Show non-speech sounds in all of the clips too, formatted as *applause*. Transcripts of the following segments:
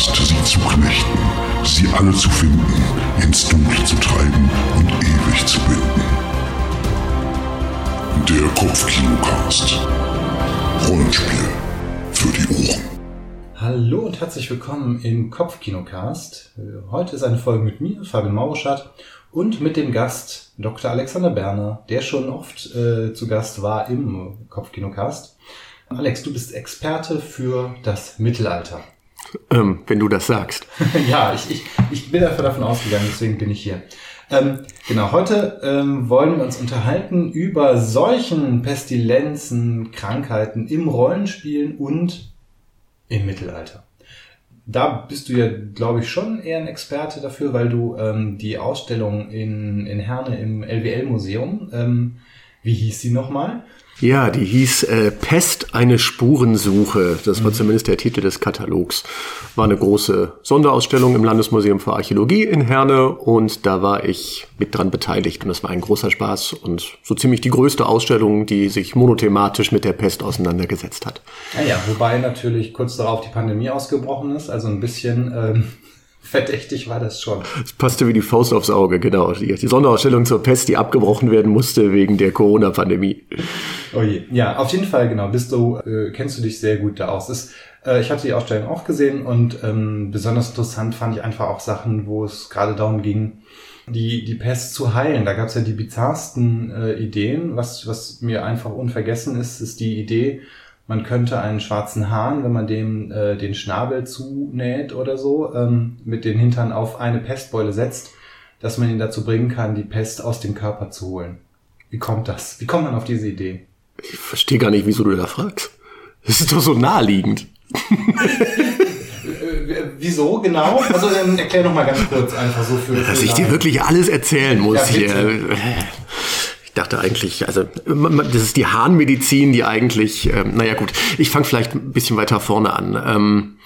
Last, sie zu knechten, sie alle zu finden, ins Dunkle zu treiben und ewig zu binden. Der Kopfkinocast. Rollenspiel für die Ohren. Hallo und herzlich willkommen im Kopfkinocast. Heute ist eine Folge mit mir, Fabian Mauruschat, und mit dem Gast Dr. Alexander Berner, der schon oft äh, zu Gast war im Kopfkinocast. Alex, du bist Experte für das Mittelalter. Ähm, wenn du das sagst. *laughs* ja, ich, ich, ich bin dafür davon ausgegangen, deswegen bin ich hier. Ähm, genau, heute ähm, wollen wir uns unterhalten über Seuchen, Pestilenzen, Krankheiten im Rollenspielen und im Mittelalter. Da bist du ja, glaube ich, schon eher ein Experte dafür, weil du ähm, die Ausstellung in, in Herne im LWL-Museum, ähm, wie hieß sie nochmal? Ja, die hieß äh, Pest, eine Spurensuche. Das war mhm. zumindest der Titel des Katalogs. War eine große Sonderausstellung im Landesmuseum für Archäologie in Herne und da war ich mit dran beteiligt und das war ein großer Spaß und so ziemlich die größte Ausstellung, die sich monothematisch mit der Pest auseinandergesetzt hat. Ja, ja wobei natürlich kurz darauf die Pandemie ausgebrochen ist, also ein bisschen ähm, Verdächtig war das schon. Es passte wie die Faust aufs Auge, genau. Die, die Sonderausstellung zur Pest, die abgebrochen werden musste wegen der Corona-Pandemie. Oh je. Ja, auf jeden Fall, genau. Bist du, äh, kennst du dich sehr gut da aus. Ist, äh, ich hatte die Ausstellung auch gesehen und ähm, besonders interessant fand ich einfach auch Sachen, wo es gerade darum ging, die, die Pest zu heilen. Da gab es ja die bizarrsten äh, Ideen. Was, was mir einfach unvergessen ist, ist die Idee, man könnte einen schwarzen Hahn, wenn man dem äh, den Schnabel zunäht oder so, ähm, mit den Hintern auf eine Pestbeule setzt, dass man ihn dazu bringen kann, die Pest aus dem Körper zu holen. Wie kommt das? Wie kommt man auf diese Idee? Ich verstehe gar nicht, wieso du da fragst. Das ist doch so naheliegend. Äh, wieso genau? Also dann erklär noch mal ganz kurz einfach so für. Dass ich dir wirklich alles erzählen muss ja, hier dachte eigentlich, also das ist die Harnmedizin, die eigentlich, ähm, naja gut, ich fange vielleicht ein bisschen weiter vorne an. Ähm,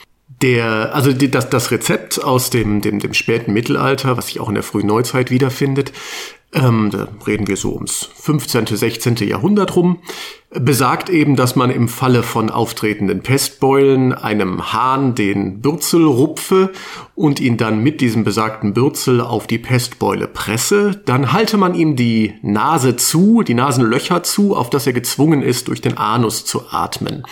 der, also die, das, das Rezept aus dem, dem, dem späten Mittelalter, was sich auch in der frühen Neuzeit wiederfindet, ähm, da reden wir so ums 15., 16. Jahrhundert rum, besagt eben, dass man im Falle von auftretenden Pestbeulen einem Hahn den Bürzel rupfe und ihn dann mit diesem besagten Bürzel auf die Pestbeule presse. Dann halte man ihm die Nase zu, die Nasenlöcher zu, auf dass er gezwungen ist, durch den Anus zu atmen.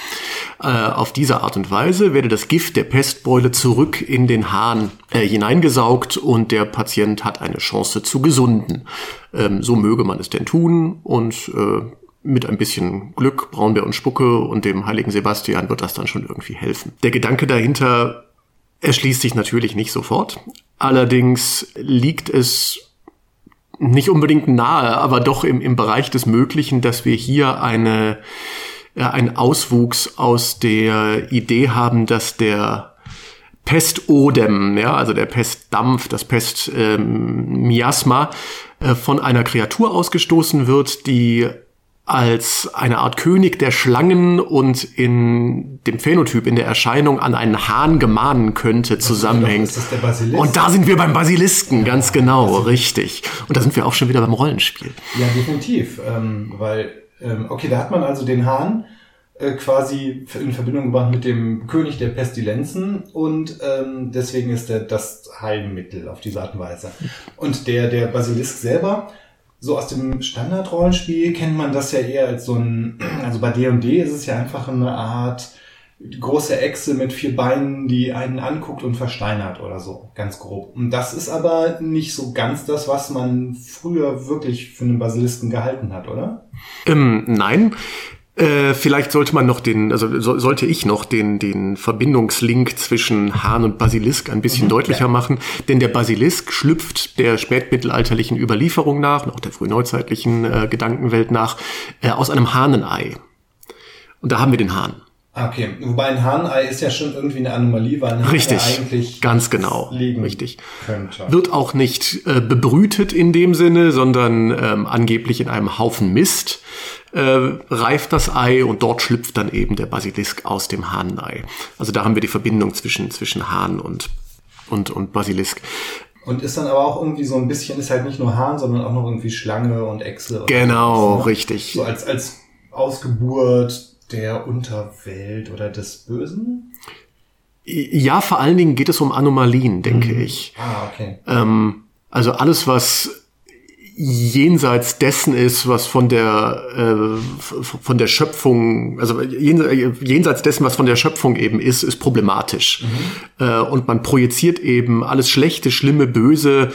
Äh, auf diese Art und Weise werde das Gift der Pestbeule zurück in den Hahn äh, hineingesaugt und der Patient hat eine Chance zu gesunden. Ähm, so möge man es denn tun und äh, mit ein bisschen Glück, Braunbär und Spucke und dem heiligen Sebastian wird das dann schon irgendwie helfen. Der Gedanke dahinter erschließt sich natürlich nicht sofort. Allerdings liegt es nicht unbedingt nahe, aber doch im, im Bereich des Möglichen, dass wir hier eine, äh, einen Auswuchs aus der Idee haben, dass der Pestodem, ja, also der Pestdampf, das Pestmiasma, ähm, äh, von einer Kreatur ausgestoßen wird, die als eine Art König der Schlangen und in dem Phänotyp, in der Erscheinung an einen Hahn gemahnen könnte, zusammenhängt. Und da sind wir beim Basilisken, ja, ganz genau, Basilisk. richtig. Und da sind wir auch schon wieder beim Rollenspiel. Ja, definitiv, ähm, weil, ähm, okay, da hat man also den Hahn äh, quasi in Verbindung gebracht mit dem König der Pestilenzen und ähm, deswegen ist er das Heilmittel auf diese Art und Weise. Und der, der Basilisk selber so aus dem Standardrollenspiel kennt man das ja eher als so ein, *clears throat* also bei D&D ist es ja einfach eine Art große Echse mit vier Beinen, die einen anguckt und versteinert oder so, ganz grob. Und das ist aber nicht so ganz das, was man früher wirklich für einen Basilisken gehalten hat, oder? Ähm, nein. Äh, vielleicht sollte man noch den, also so, sollte ich noch den, den Verbindungslink zwischen Hahn und Basilisk ein bisschen mhm, deutlicher ja. machen, denn der Basilisk schlüpft der spätmittelalterlichen Überlieferung nach und auch der frühneuzeitlichen äh, Gedankenwelt nach äh, aus einem Hahnenei. Und da haben wir den Hahn. Ah, okay, wobei ein Hahnei ist ja schon irgendwie eine Anomalie, weil ein richtig, Hahn eigentlich ganz genau, richtig. Könnte. Wird auch nicht äh, bebrütet in dem Sinne, sondern ähm, angeblich in einem Haufen Mist äh, reift das Ei und dort schlüpft dann eben der Basilisk aus dem Hahnenei. Also da haben wir die Verbindung zwischen, zwischen Hahn und, und, und Basilisk. Und ist dann aber auch irgendwie so ein bisschen, ist halt nicht nur Hahn, sondern auch noch irgendwie Schlange und Echse. Genau, ne? richtig. So als, als Ausgeburt der Unterwelt oder des Bösen? Ja, vor allen Dingen geht es um Anomalien, denke mhm. ich. Ah, okay. Ähm, also alles, was jenseits dessen ist, was von der äh, von der Schöpfung, also jenseits dessen, was von der Schöpfung eben ist, ist problematisch. Mhm. Äh, und man projiziert eben alles Schlechte, Schlimme, Böse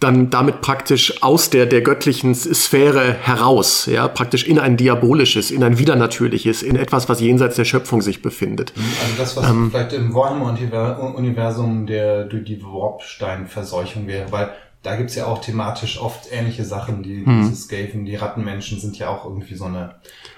dann damit praktisch aus der, der göttlichen Sphäre heraus, ja, praktisch in ein diabolisches, in ein widernatürliches, in etwas, was jenseits der Schöpfung sich befindet. Mhm, also das, was ähm, vielleicht im Warhammer-Universum der, die Warpstein-Verseuchung wäre, weil da gibt's ja auch thematisch oft ähnliche Sachen. Die, hm. diese Skaven, die Rattenmenschen sind ja auch irgendwie so eine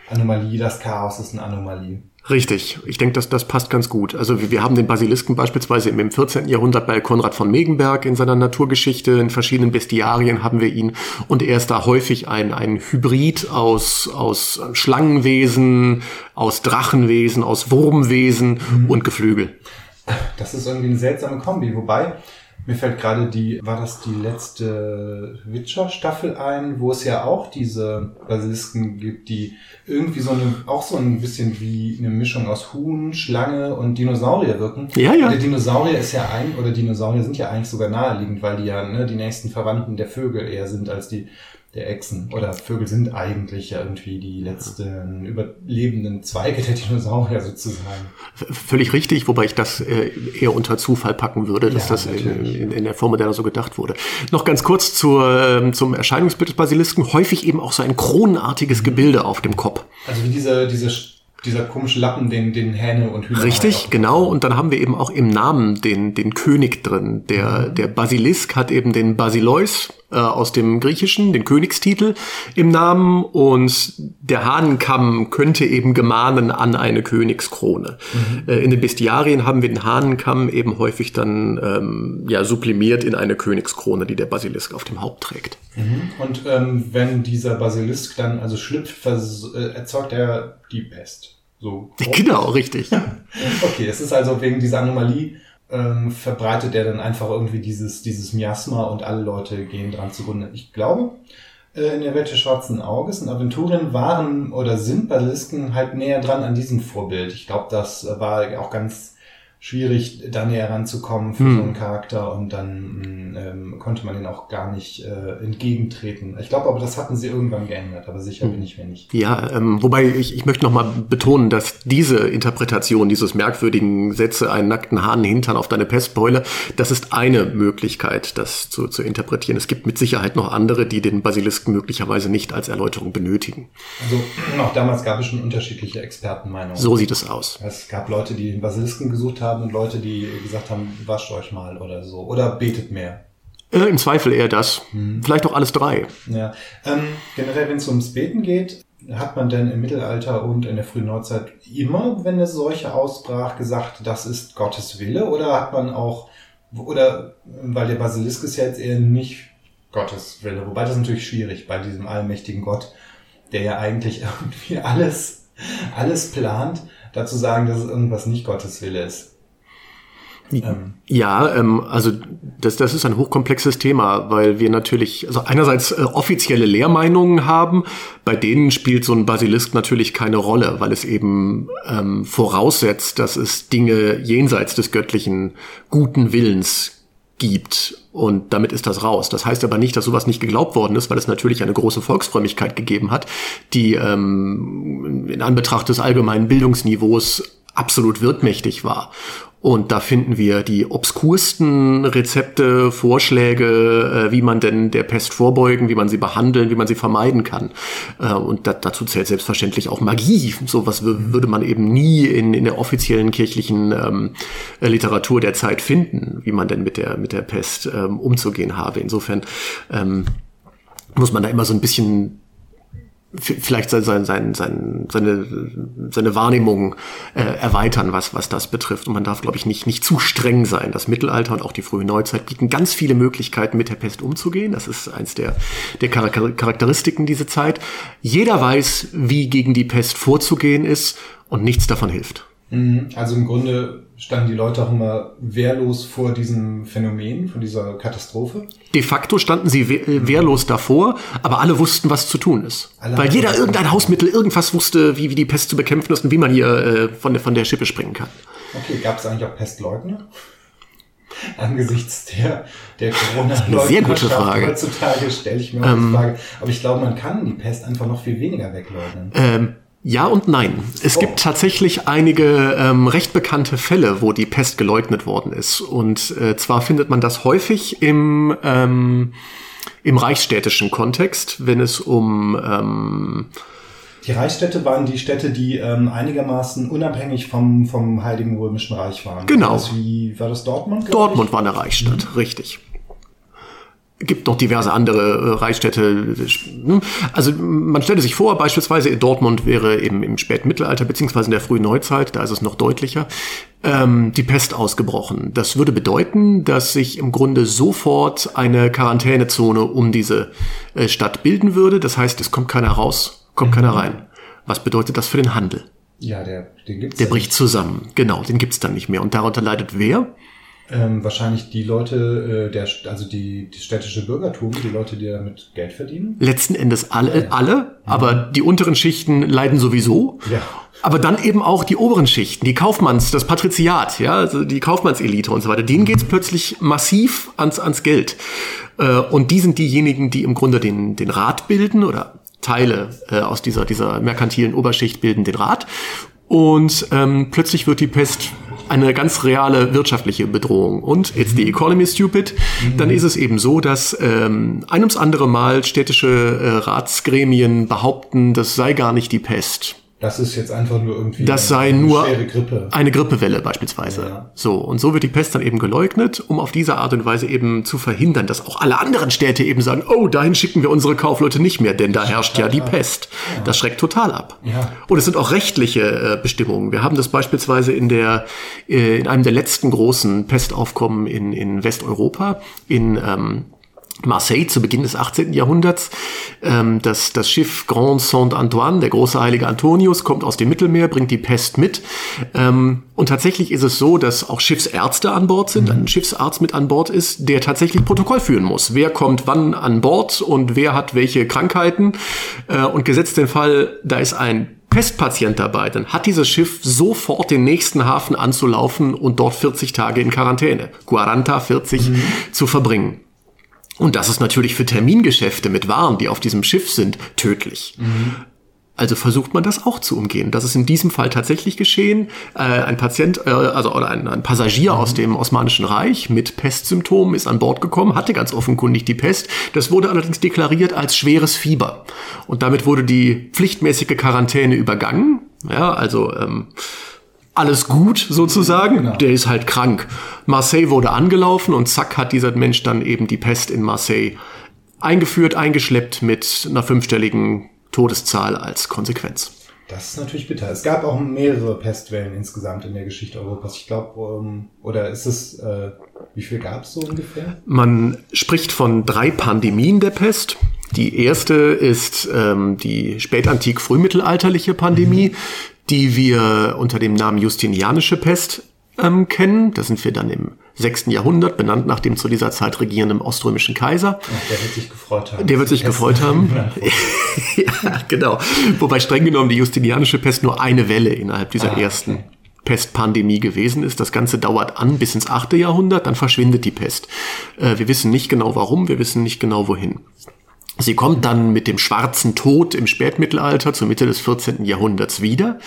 Anomalie. Das Chaos ist eine Anomalie. Richtig, ich denke, dass das passt ganz gut. Also wir, wir haben den Basilisken beispielsweise im 14. Jahrhundert bei Konrad von Megenberg in seiner Naturgeschichte, in verschiedenen Bestiarien haben wir ihn und er ist da häufig ein, ein Hybrid aus, aus Schlangenwesen, aus Drachenwesen, aus Wurmwesen mhm. und Geflügel. Das ist irgendwie eine seltsame Kombi, wobei mir fällt gerade die, war das die letzte Witcher-Staffel ein, wo es ja auch diese Basilisken gibt, die irgendwie so eine, auch so ein bisschen wie eine Mischung aus Huhn, Schlange und Dinosaurier wirken. Ja, ja. Der Dinosaurier ist ja ein, oder Dinosaurier sind ja eigentlich sogar naheliegend, weil die ja ne, die nächsten Verwandten der Vögel eher sind als die der Echsen. Oder Vögel sind eigentlich ja irgendwie die letzten überlebenden Zweige der Dinosaurier sozusagen. Völlig richtig, wobei ich das äh, eher unter Zufall packen würde, dass ja, das in, in, in, der Form, der da so gedacht wurde. Noch ganz kurz zur, ähm, zum Erscheinungsbild des Basilisken. Häufig eben auch so ein kronenartiges Gebilde auf dem Kopf. Also wie diese, diese dieser komische Lappen, den, den Hähne und Hühner. Richtig, genau. Und dann haben wir eben auch im Namen den, den König drin. Der, der Basilisk hat eben den Basileus äh, aus dem Griechischen, den Königstitel im Namen. Und der Hahnenkamm könnte eben gemahnen an eine Königskrone. Mhm. Äh, in den Bestiarien haben wir den Hahnenkamm eben häufig dann ähm, ja, sublimiert in eine Königskrone, die der Basilisk auf dem Haupt trägt. Mhm. Und ähm, wenn dieser Basilisk dann also schlüpft, äh, erzeugt er die Pest. So. *laughs* Genau, richtig. *laughs* okay, es ist also wegen dieser Anomalie ähm, verbreitet er dann einfach irgendwie dieses, dieses Miasma und alle Leute gehen dran zugrunde. Ich glaube, äh, in der Welt des schwarzen Auges in Aventurien waren oder sind Basilisken halt näher dran an diesem Vorbild. Ich glaube, das war auch ganz schwierig, da näher ranzukommen für hm. so einen Charakter und dann ähm, konnte man den auch gar nicht äh, entgegentreten. Ich glaube aber, das hatten sie irgendwann geändert, aber sicher hm. bin ich mir nicht. Ja, ähm, wobei ich, ich möchte nochmal betonen, dass diese Interpretation dieses merkwürdigen Sätze, einen nackten Hahn hintern auf deine Pestbeule, das ist eine Möglichkeit, das zu, zu interpretieren. Es gibt mit Sicherheit noch andere, die den Basilisken möglicherweise nicht als Erläuterung benötigen. Also *clears throat* auch damals gab es schon unterschiedliche Expertenmeinungen. So sieht es aus. Es gab Leute, die den Basilisken gesucht haben, haben und Leute, die gesagt haben, wascht euch mal oder so. Oder betet mehr. Äh, Im Zweifel eher das. Hm. Vielleicht auch alles drei. Ja. Ähm, generell, wenn es ums Beten geht, hat man denn im Mittelalter und in der frühen Neuzeit immer, wenn eine Seuche ausbrach, gesagt, das ist Gottes Wille? Oder hat man auch, oder, weil der Basilisk ist ja jetzt eher nicht Gottes Wille, wobei das natürlich schwierig bei diesem allmächtigen Gott, der ja eigentlich *laughs* irgendwie alles, alles plant, dazu sagen, dass es irgendwas nicht Gottes Wille ist. Ähm. Ja, ähm, also das, das ist ein hochkomplexes Thema, weil wir natürlich also einerseits äh, offizielle Lehrmeinungen haben, bei denen spielt so ein Basilisk natürlich keine Rolle, weil es eben ähm, voraussetzt, dass es Dinge jenseits des göttlichen guten Willens gibt. Und damit ist das raus. Das heißt aber nicht, dass sowas nicht geglaubt worden ist, weil es natürlich eine große Volksfrömmigkeit gegeben hat, die ähm, in Anbetracht des allgemeinen Bildungsniveaus absolut wirkmächtig war. Und da finden wir die obskursten Rezepte, Vorschläge, äh, wie man denn der Pest vorbeugen, wie man sie behandeln, wie man sie vermeiden kann. Äh, und da, dazu zählt selbstverständlich auch Magie. Sowas würde man eben nie in, in der offiziellen kirchlichen ähm, Literatur der Zeit finden, wie man denn mit der, mit der Pest ähm, umzugehen habe. Insofern ähm, muss man da immer so ein bisschen vielleicht sein, sein, sein, sein, seine, seine Wahrnehmung äh, erweitern, was, was das betrifft. Und man darf, glaube ich, nicht, nicht zu streng sein. Das Mittelalter und auch die frühe Neuzeit bieten ganz viele Möglichkeiten, mit der Pest umzugehen. Das ist eins der, der Charakteristiken dieser Zeit. Jeder weiß, wie gegen die Pest vorzugehen ist und nichts davon hilft. Mhm. Also im Grunde standen die Leute auch immer wehrlos vor diesem Phänomen, von dieser Katastrophe? De facto standen sie äh, wehrlos davor, aber alle wussten, was zu tun ist. Alle Weil jeder irgendein Hausmittel, irgendwas wusste, wie, wie die Pest zu bekämpfen ist und wie man hier äh, von, der, von der Schippe springen kann. Okay, gab es eigentlich auch Pestleugner? *laughs* Angesichts der, der corona Sehr gute Frage. heutzutage stelle ich mir auch ähm, die Frage. Aber ich glaube, man kann die Pest einfach noch viel weniger wegleugnen. Ähm, ja und nein. Es oh. gibt tatsächlich einige ähm, recht bekannte Fälle, wo die Pest geleugnet worden ist. Und äh, zwar findet man das häufig im, ähm, im reichsstädtischen Kontext, wenn es um ähm, die Reichsstädte waren die Städte, die ähm, einigermaßen unabhängig vom, vom Heiligen Römischen Reich waren. Genau. Das wie, war das Dortmund? Dortmund ich? war eine Reichsstadt, mhm. richtig gibt noch diverse andere äh, Reichsstädte. Also man stelle sich vor, beispielsweise in Dortmund wäre eben im späten Mittelalter beziehungsweise in der frühen Neuzeit, da ist es noch deutlicher, ähm, die Pest ausgebrochen. Das würde bedeuten, dass sich im Grunde sofort eine Quarantänezone um diese äh, Stadt bilden würde. Das heißt, es kommt keiner raus, kommt mhm. keiner rein. Was bedeutet das für den Handel? Ja, der, den gibt's Der bricht zusammen. Genau, den gibt's dann nicht mehr. Und darunter leidet wer? Ähm, wahrscheinlich die Leute, äh, der, also die, die städtische Bürgertum, die Leute, die damit Geld verdienen. Letzten Endes alle, ja. alle, aber die unteren Schichten leiden sowieso. Ja. Aber dann eben auch die oberen Schichten, die Kaufmanns, das Patriziat, ja, also die Kaufmannselite und so weiter. Denen geht's plötzlich massiv ans, ans Geld. Äh, und die sind diejenigen, die im Grunde den, den Rat bilden oder Teile äh, aus dieser, dieser merkantilen Oberschicht bilden den Rat. Und ähm, plötzlich wird die Pest eine ganz reale wirtschaftliche Bedrohung. Und it's the economy stupid. Dann ist es eben so, dass ähm, ein ums andere Mal städtische äh, Ratsgremien behaupten, das sei gar nicht die Pest. Das ist jetzt einfach nur irgendwie das sei eine nur Grippe. eine Grippewelle beispielsweise. Ja. So und so wird die Pest dann eben geleugnet, um auf diese Art und Weise eben zu verhindern, dass auch alle anderen Städte eben sagen, oh, dahin schicken wir unsere Kaufleute nicht mehr, denn da herrscht ja die Pest. Ja. Das schreckt total ab. Ja. Und es sind auch rechtliche äh, Bestimmungen. Wir haben das beispielsweise in der äh, in einem der letzten großen Pestaufkommen in in Westeuropa in ähm, Marseille zu Beginn des 18. Jahrhunderts. Ähm, das, das Schiff Grand Saint-Antoine, der große heilige Antonius, kommt aus dem Mittelmeer, bringt die Pest mit. Ähm, und tatsächlich ist es so, dass auch Schiffsärzte an Bord sind, ein Schiffsarzt mit an Bord ist, der tatsächlich Protokoll führen muss. Wer kommt wann an Bord und wer hat welche Krankheiten. Äh, und gesetzt den Fall, da ist ein Pestpatient dabei, dann hat dieses Schiff sofort den nächsten Hafen anzulaufen und dort 40 Tage in Quarantäne, 40, 40 mhm. zu verbringen. Und das ist natürlich für Termingeschäfte mit Waren, die auf diesem Schiff sind, tödlich. Mhm. Also versucht man das auch zu umgehen. Das ist in diesem Fall tatsächlich geschehen. Äh, ein Patient, äh, also oder ein, ein Passagier aus dem Osmanischen Reich mit Pestsymptomen ist an Bord gekommen, hatte ganz offenkundig die Pest. Das wurde allerdings deklariert als schweres Fieber. Und damit wurde die pflichtmäßige Quarantäne übergangen. Ja, also ähm, alles gut sozusagen. Genau. Der ist halt krank. Marseille wurde angelaufen und zack hat dieser Mensch dann eben die Pest in Marseille eingeführt, eingeschleppt mit einer fünfstelligen Todeszahl als Konsequenz. Das ist natürlich bitter. Es gab auch mehrere Pestwellen insgesamt in der Geschichte Europas. Ich glaube, ähm, oder ist es, äh, wie viel gab es so ungefähr? Man spricht von drei Pandemien der Pest. Die erste ist ähm, die spätantik-frühmittelalterliche Pandemie, mhm die wir unter dem Namen Justinianische Pest ähm, kennen. Da sind wir dann im 6. Jahrhundert, benannt nach dem zu dieser Zeit regierenden oströmischen Kaiser. Ach, der wird sich gefreut haben. Der wird sich gefreut haben. *laughs* ja, genau. Wobei streng genommen die Justinianische Pest nur eine Welle innerhalb dieser ah, ersten okay. Pestpandemie gewesen ist. Das Ganze dauert an bis ins 8. Jahrhundert, dann verschwindet die Pest. Äh, wir wissen nicht genau warum, wir wissen nicht genau wohin. Sie kommt dann mit dem schwarzen Tod im Spätmittelalter zur Mitte des 14. Jahrhunderts wieder.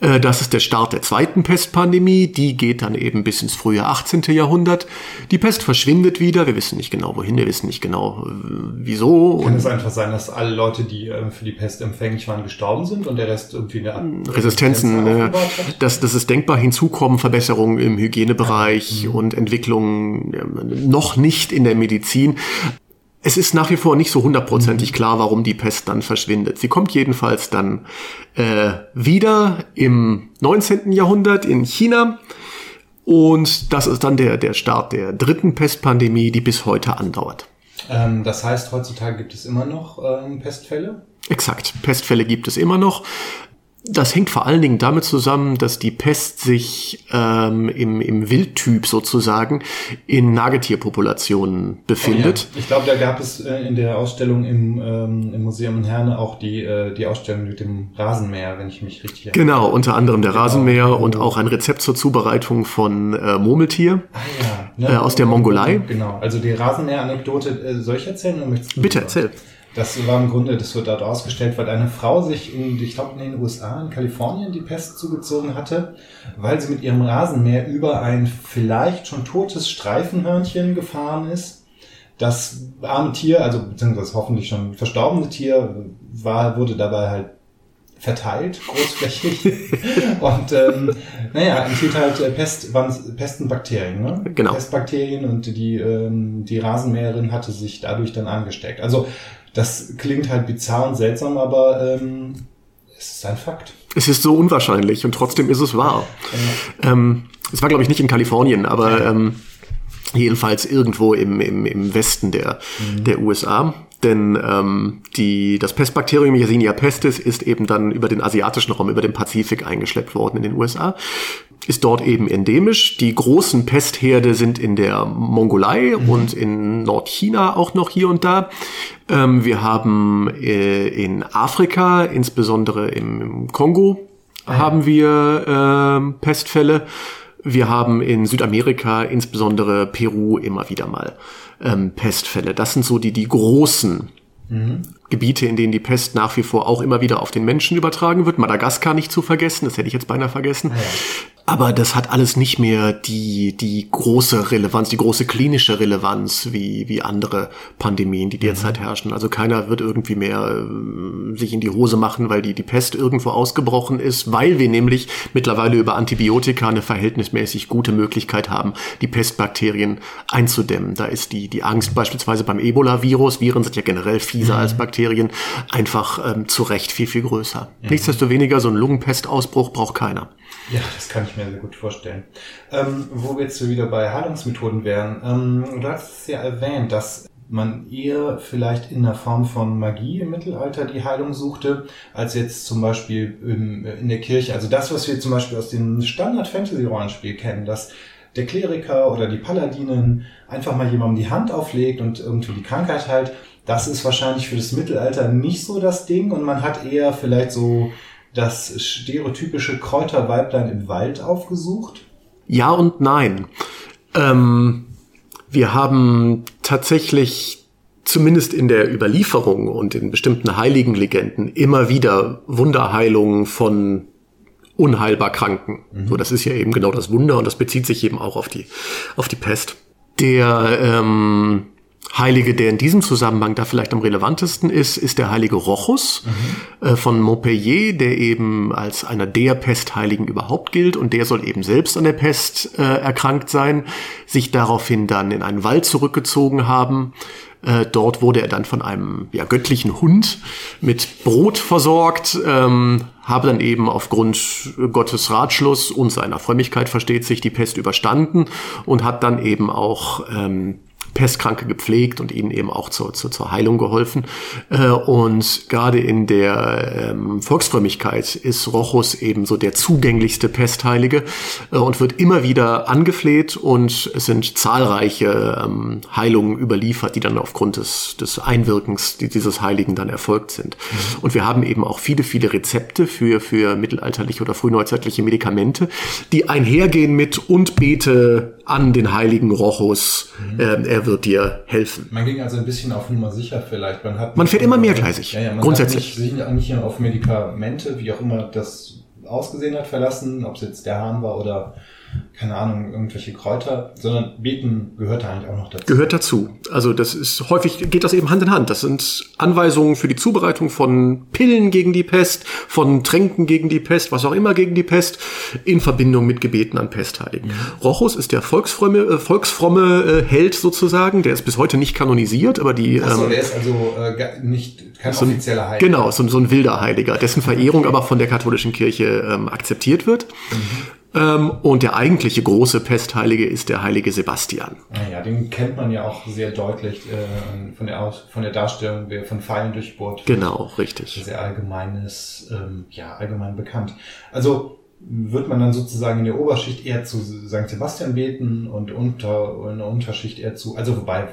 Äh, das ist der Start der zweiten Pestpandemie. Die geht dann eben bis ins frühe 18. Jahrhundert. Die Pest verschwindet wieder. Wir wissen nicht genau wohin, wir wissen nicht genau äh, wieso. Kann es einfach sein, dass alle Leute, die äh, für die Pest empfänglich waren, gestorben sind und der Rest irgendwie eine Resistenzen, ne, das, das ist denkbar. Hinzu kommen Verbesserungen im Hygienebereich ja. mhm. und Entwicklungen noch nicht in der Medizin. Es ist nach wie vor nicht so hundertprozentig mhm. klar, warum die Pest dann verschwindet. Sie kommt jedenfalls dann äh, wieder im 19. Jahrhundert in China. Und das ist dann der, der Start der dritten Pestpandemie, die bis heute andauert. Ähm, das heißt, heutzutage gibt es immer noch ähm, Pestfälle? Exakt, Pestfälle gibt es immer noch. Das hängt vor allen Dingen damit zusammen, dass die Pest sich ähm, im, im Wildtyp sozusagen in Nagetierpopulationen befindet. Oh ja. Ich glaube, da gab es äh, in der Ausstellung im, ähm, im Museum in Herne auch die, äh, die Ausstellung mit dem Rasenmäher, wenn ich mich richtig erinnere. Genau, unter anderem der genau. Rasenmäher und auch ein Rezept zur Zubereitung von äh, Murmeltier ah, ja. ne? äh, aus der Mongolei. Genau, also die Rasenmäher-Anekdote, äh, soll ich erzählen? Oder Bitte, erzähl. Das war im Grunde, das wird dort ausgestellt, weil eine Frau sich in, ich glaube in den USA, in Kalifornien, die Pest zugezogen hatte, weil sie mit ihrem Rasenmäher über ein vielleicht schon totes Streifenhörnchen gefahren ist. Das arme Tier, also beziehungsweise hoffentlich schon verstorbene Tier, war, wurde dabei halt verteilt, großflächig. *laughs* und ähm, naja, enthielt halt äh, Pest, waren Pestenbakterien, ne? Genau. Pestbakterien und die, ähm, die Rasenmäherin hatte sich dadurch dann angesteckt. Also das klingt halt bizarr und seltsam, aber ähm, es ist ein Fakt. Es ist so unwahrscheinlich und trotzdem ist es wahr. Ja. Ähm, es war, glaube ich, nicht in Kalifornien, aber ähm, jedenfalls irgendwo im, im, im Westen der, mhm. der USA. Denn ähm, die, das Pestbakterium Yersinia pestis ist eben dann über den asiatischen Raum, über den Pazifik eingeschleppt worden in den USA. Ist dort eben endemisch. Die großen Pestherde sind in der Mongolei mhm. und in Nordchina auch noch hier und da. Ähm, wir haben äh, in Afrika, insbesondere im, im Kongo, ah, haben wir äh, Pestfälle. Wir haben in Südamerika, insbesondere Peru, immer wieder mal ähm, Pestfälle. Das sind so die, die großen mhm. Gebiete, in denen die Pest nach wie vor auch immer wieder auf den Menschen übertragen wird. Madagaskar nicht zu vergessen, das hätte ich jetzt beinahe vergessen. Aber das hat alles nicht mehr die, die große Relevanz, die große klinische Relevanz wie, wie andere Pandemien, die derzeit mhm. herrschen. Also keiner wird irgendwie mehr äh, sich in die Hose machen, weil die, die Pest irgendwo ausgebrochen ist, weil wir nämlich mittlerweile über Antibiotika eine verhältnismäßig gute Möglichkeit haben, die Pestbakterien einzudämmen. Da ist die, die Angst beispielsweise beim Ebola-Virus, Viren sind ja generell fieser mhm. als Bakterien, einfach ähm, zu Recht viel, viel größer. Mhm. Nichtsdestoweniger, so einen Lungenpestausbruch braucht keiner. Ja, das kann ich mir sehr gut vorstellen. Ähm, wo wir jetzt wieder bei Heilungsmethoden wären. Ähm, du hast es ja erwähnt, dass man eher vielleicht in der Form von Magie im Mittelalter die Heilung suchte, als jetzt zum Beispiel in, in der Kirche. Also das, was wir zum Beispiel aus dem Standard-Fantasy-Rollenspiel kennen, dass der Kleriker oder die Paladinen einfach mal jemandem die Hand auflegt und irgendwie die Krankheit heilt. Das ist wahrscheinlich für das Mittelalter nicht so das Ding und man hat eher vielleicht so das stereotypische Kräuterweiblein im Wald aufgesucht? Ja und nein. Ähm, wir haben tatsächlich zumindest in der Überlieferung und in bestimmten heiligen Legenden immer wieder Wunderheilungen von unheilbar Kranken. Mhm. So, das ist ja eben genau das Wunder und das bezieht sich eben auch auf die, auf die Pest. Der ähm, Heilige, der in diesem Zusammenhang da vielleicht am relevantesten ist, ist der heilige Rochus mhm. äh, von Montpellier, der eben als einer der Pestheiligen überhaupt gilt und der soll eben selbst an der Pest äh, erkrankt sein, sich daraufhin dann in einen Wald zurückgezogen haben. Äh, dort wurde er dann von einem ja, göttlichen Hund mit Brot versorgt, ähm, habe dann eben aufgrund Gottes Ratschluss und seiner Frömmigkeit versteht sich die Pest überstanden und hat dann eben auch ähm, Pestkranke gepflegt und ihnen eben auch zur, zur, zur Heilung geholfen. Äh, und gerade in der ähm, Volksfrömmigkeit ist Rochus eben so der zugänglichste Pestheilige äh, und wird immer wieder angefleht und es sind zahlreiche ähm, Heilungen überliefert, die dann aufgrund des, des Einwirkens dieses Heiligen dann erfolgt sind. Mhm. Und wir haben eben auch viele, viele Rezepte für, für mittelalterliche oder frühneuzeitliche Medikamente, die einhergehen mit und bete an den heiligen Rochus. Mhm. Ähm, er wird dir helfen. Man ging also ein bisschen auf Nummer sicher vielleicht. Man, hat man fährt immer mehrgleisig. Ja, ja, man grundsätzlich. Hat nicht, nicht auf Medikamente, wie auch immer das ausgesehen hat, verlassen, ob es jetzt der Hahn war oder keine Ahnung, irgendwelche Kräuter, sondern Beten gehört da eigentlich auch noch dazu. Gehört dazu. Also das ist häufig geht das eben Hand in Hand. Das sind Anweisungen für die Zubereitung von Pillen gegen die Pest, von Tränken gegen die Pest, was auch immer gegen die Pest, in Verbindung mit Gebeten an Pestheiligen. Mhm. Rochus ist der volksfromme, äh, volksfromme äh, Held sozusagen, der ist bis heute nicht kanonisiert, aber die. Achso, ähm, der ist also äh, nicht kein so offizieller Heiliger. Genau, so, so ein wilder Heiliger, dessen Verehrung aber von der katholischen Kirche ähm, akzeptiert wird. Mhm. Ähm, und der eigentliche große Pestheilige ist der heilige Sebastian. Naja, den kennt man ja auch sehr deutlich äh, von, der Aus von der Darstellung, wer von Pfeilen durchbohrt. Genau, richtig. Sehr allgemeines, ähm, ja, allgemein bekannt. Also wird man dann sozusagen in der Oberschicht eher zu St. Sebastian beten und unter, in der Unterschicht eher zu, also wobei,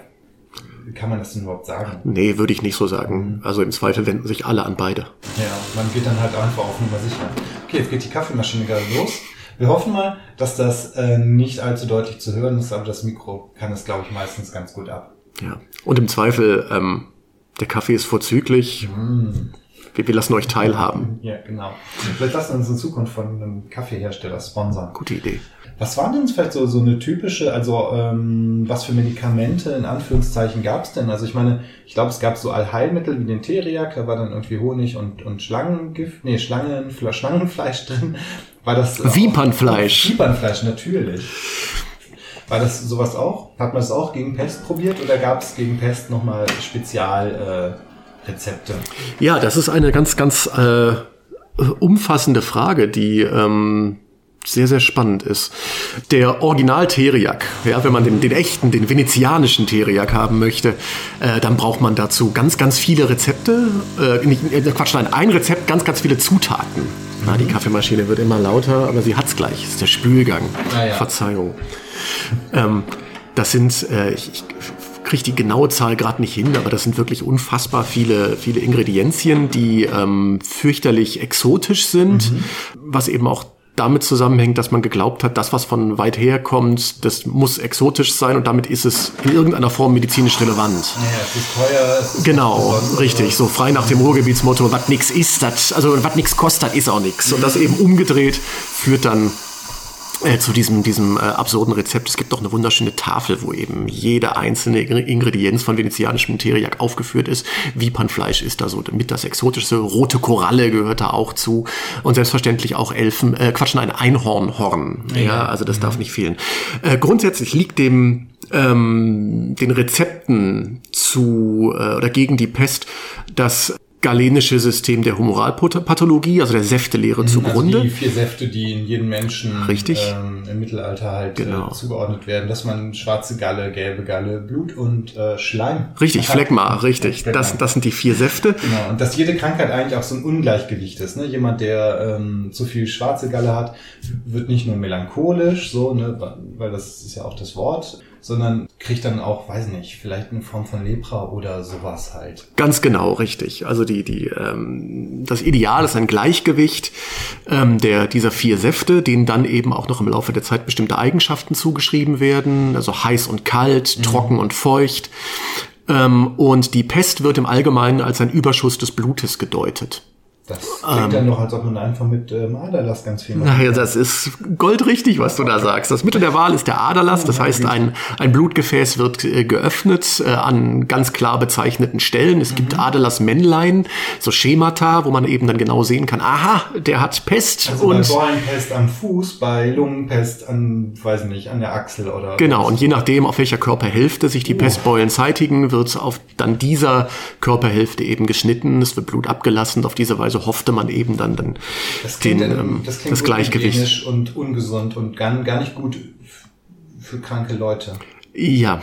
kann man das denn überhaupt sagen? Nee, würde ich nicht so sagen. Also im Zweifel wenden sich alle an beide. Ja, man geht dann halt einfach auf Nummer sicher. Okay, jetzt geht die Kaffeemaschine gerade los. Wir hoffen mal, dass das äh, nicht allzu deutlich zu hören ist, aber das Mikro kann es, glaube ich, meistens ganz gut ab. Ja. Und im Zweifel, ähm, der Kaffee ist vorzüglich. Mm. Wir, wir lassen euch teilhaben. Ja, genau. Vielleicht lassen wir uns in Zukunft von einem Kaffeehersteller sponsern. Gute Idee. Was waren denn vielleicht so, so eine typische, also ähm, was für Medikamente in Anführungszeichen gab es denn? Also ich meine, ich glaube, es gab so Allheilmittel wie den Teriak, da war dann irgendwie Honig und, und Schlangengift, nee, Schlangen, Schlangenfleisch *laughs* drin. War das Wiepernfleisch. Wiepernfleisch, natürlich. War das sowas auch? Hat man das auch gegen Pest probiert oder gab es gegen Pest nochmal Spezialrezepte? Äh, ja, das ist eine ganz, ganz äh, umfassende Frage, die ähm, sehr, sehr spannend ist. Der Original Teriak, ja, wenn man den, den echten, den venezianischen Teriak haben möchte, äh, dann braucht man dazu ganz, ganz viele Rezepte, äh, nicht, äh, Quatsch, nein, ein Rezept, ganz, ganz viele Zutaten. Mhm. Na, die Kaffeemaschine wird immer lauter, aber sie hat's gleich. Das ist der Spülgang. Ah, ja. Verzeihung. Ähm, das sind, äh, ich, ich kriege die genaue Zahl gerade nicht hin, aber das sind wirklich unfassbar viele, viele Ingredienzien, die ähm, fürchterlich exotisch sind, mhm. was eben auch damit zusammenhängt, dass man geglaubt hat, das, was von weit her kommt, das muss exotisch sein und damit ist es in irgendeiner Form medizinisch relevant. Ja, es ist teuer. Es ist genau, richtig. So frei nach dem Ruhrgebietsmotto, was nix ist, das, also was nix kostet, ist auch nix. Und das eben umgedreht führt dann äh, zu diesem, diesem äh, absurden Rezept. Es gibt doch eine wunderschöne Tafel, wo eben jede einzelne Ingredienz von venezianischem Teriak aufgeführt ist. Wiepernfleisch ist da so mit das exotischste. Rote Koralle gehört da auch zu. Und selbstverständlich auch Elfen, äh, Quatsch, ein Einhornhorn. Ja, ja also das mhm. darf nicht fehlen. Äh, grundsätzlich liegt dem ähm, den Rezepten zu äh, oder gegen die Pest das galenische System der Humoralpathologie, also der Säftelehre also zugrunde. Also die vier Säfte, die in jedem Menschen. Ähm, im Mittelalter halt äh, genau. äh, zugeordnet werden, dass man schwarze Galle, gelbe Galle, Blut und äh, Schleim. Richtig, Phlegma, richtig. Das, das sind die vier Säfte. Genau, und dass jede Krankheit eigentlich auch so ein Ungleichgewicht ist. Ne? Jemand, der ähm, zu viel schwarze Galle hat, wird nicht nur melancholisch, so, ne, weil das ist ja auch das Wort, sondern kriegt dann auch, weiß nicht, vielleicht eine Form von Lepra oder sowas halt. Ganz genau, richtig. Also die, die, ähm, das Ideal ist ein Gleichgewicht ähm, der, dieser vier Säfte, denen dann eben auch noch im Laufe der Zeit bestimmte Eigenschaften zugeschrieben werden, also heiß und kalt, mhm. trocken und feucht. Ähm, und die Pest wird im Allgemeinen als ein Überschuss des Blutes gedeutet. Das klingt ähm, dann noch, als ob man einfach mit ähm, Aderlass ganz viel macht. Naja, das ist goldrichtig, was du da sagst. Das Mittel der Wahl ist der Aderlass. Das heißt, ein, ein Blutgefäß wird äh, geöffnet äh, an ganz klar bezeichneten Stellen. Es gibt mhm. Aderlassmännlein, so Schemata, wo man eben dann genau sehen kann, aha, der hat Pest. Also und bei Beulenpest am Fuß, bei Lungenpest an, weiß nicht, an der Achsel oder... Genau, und je nachdem, auf welcher Körperhälfte sich die uh. Pestbeulen zeitigen, wird auf dann dieser Körperhälfte eben geschnitten. Es wird Blut abgelassen. Auf diese Weise hoffte man eben dann, dann das den, ähm, das, das Gleichgewicht. Und ungesund und gar, gar nicht gut für kranke Leute. Ja.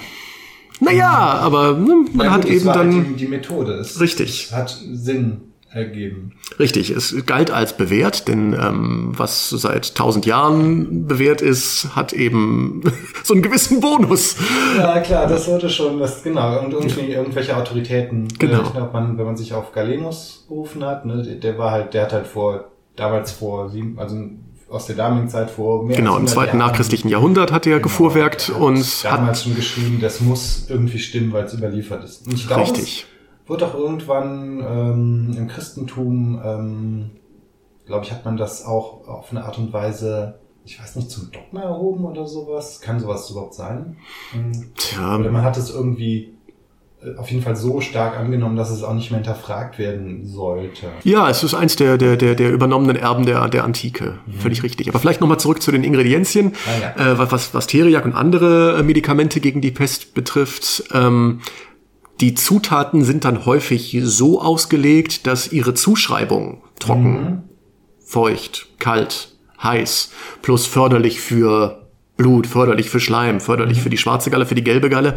Naja, aber ne, man ja, hat eben dann. Halt die, die Methode. Es, richtig. Es hat Sinn ergeben. Richtig, es galt als bewährt, denn ähm, was seit tausend Jahren bewährt ist, hat eben *laughs* so einen gewissen Bonus. Ja, klar, das sollte schon, das, genau, und irgendwie ja. irgendwelche Autoritäten. Genau. Ich glaube, man, wenn man sich auf Galenus berufen hat, ne, der war halt, der hat halt vor, damals vor sieben, also aus der damaligen Zeit vor mehr Genau, im zweiten Jahren, nachchristlichen Jahrhundert hat er genau, gefuhrwerkt hat und damals hat schon geschrieben, das muss irgendwie stimmen, weil es überliefert ist. Und ich glaube, Richtig wird auch irgendwann ähm, im Christentum, ähm, glaube ich, hat man das auch auf eine Art und Weise, ich weiß nicht, zum Dogma erhoben oder sowas. Kann sowas überhaupt sein? Hm. Tja. Oder man hat es irgendwie äh, auf jeden Fall so stark angenommen, dass es auch nicht mehr hinterfragt werden sollte. Ja, es ist eins der, der, der, der übernommenen Erben der, der Antike. Mhm. Völlig richtig. Aber vielleicht nochmal zurück zu den Ingredienzien, ah, ja. äh, was, was Teriak und andere äh, Medikamente gegen die Pest betrifft. Ähm, die Zutaten sind dann häufig so ausgelegt, dass ihre Zuschreibung trocken, mhm. feucht, kalt, heiß, plus förderlich für Blut, förderlich für Schleim, förderlich für die schwarze Galle, für die gelbe Galle,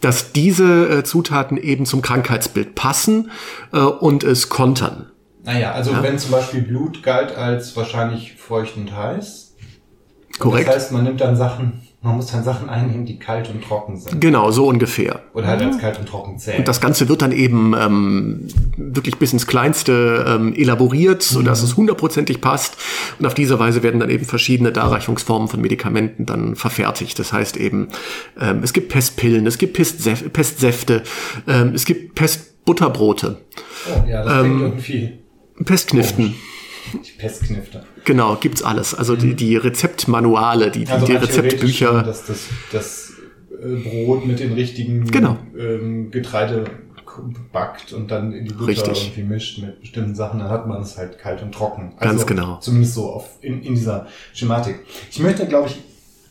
dass diese äh, Zutaten eben zum Krankheitsbild passen äh, und es kontern. Naja, also ja. wenn zum Beispiel Blut galt als wahrscheinlich feucht und heiß. Korrekt. Das heißt, man nimmt dann Sachen, man muss dann Sachen einnehmen, die kalt und trocken sind. Genau, so ungefähr. Oder halt als kalt und trocken zählen. Und das Ganze wird dann eben ähm, wirklich bis ins Kleinste ähm, elaboriert, sodass mhm. es hundertprozentig passt. Und auf diese Weise werden dann eben verschiedene Darreichungsformen von Medikamenten dann verfertigt. Das heißt eben, ähm, es gibt Pestpillen, es gibt Pestsäfte, Pestsäfte ähm, es gibt Pestbutterbrote. Oh, ja, das klingt ähm, irgendwie Pestkniften. Die Pestknifte. Genau, gibt's alles. Also mhm. die, die Rezeptmanuale, die, also die Rezeptbücher. Dass das, das äh, Brot mit den richtigen genau. ähm, Getreide backt und dann in die Butter Richtig. irgendwie mischt mit bestimmten Sachen, dann hat man es halt kalt und trocken. Also Ganz genau. Zumindest so auf, in, in dieser Schematik. Ich möchte, glaube ich,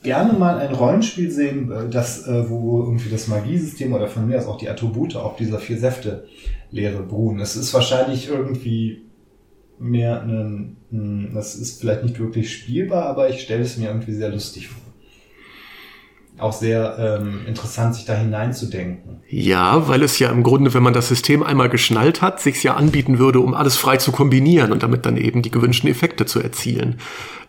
gerne mal ein Rollenspiel sehen, äh, das, äh, wo irgendwie das Magiesystem oder von mir aus auch die Attribute auf dieser vier Säfte Lehre beruhen. Es ist wahrscheinlich irgendwie mehr ein, ein, das ist vielleicht nicht wirklich spielbar, aber ich stelle es mir irgendwie sehr lustig vor. Auch sehr ähm, interessant, sich da hineinzudenken. Ja, weil es ja im Grunde, wenn man das System einmal geschnallt hat, sich ja anbieten würde, um alles frei zu kombinieren und damit dann eben die gewünschten Effekte zu erzielen.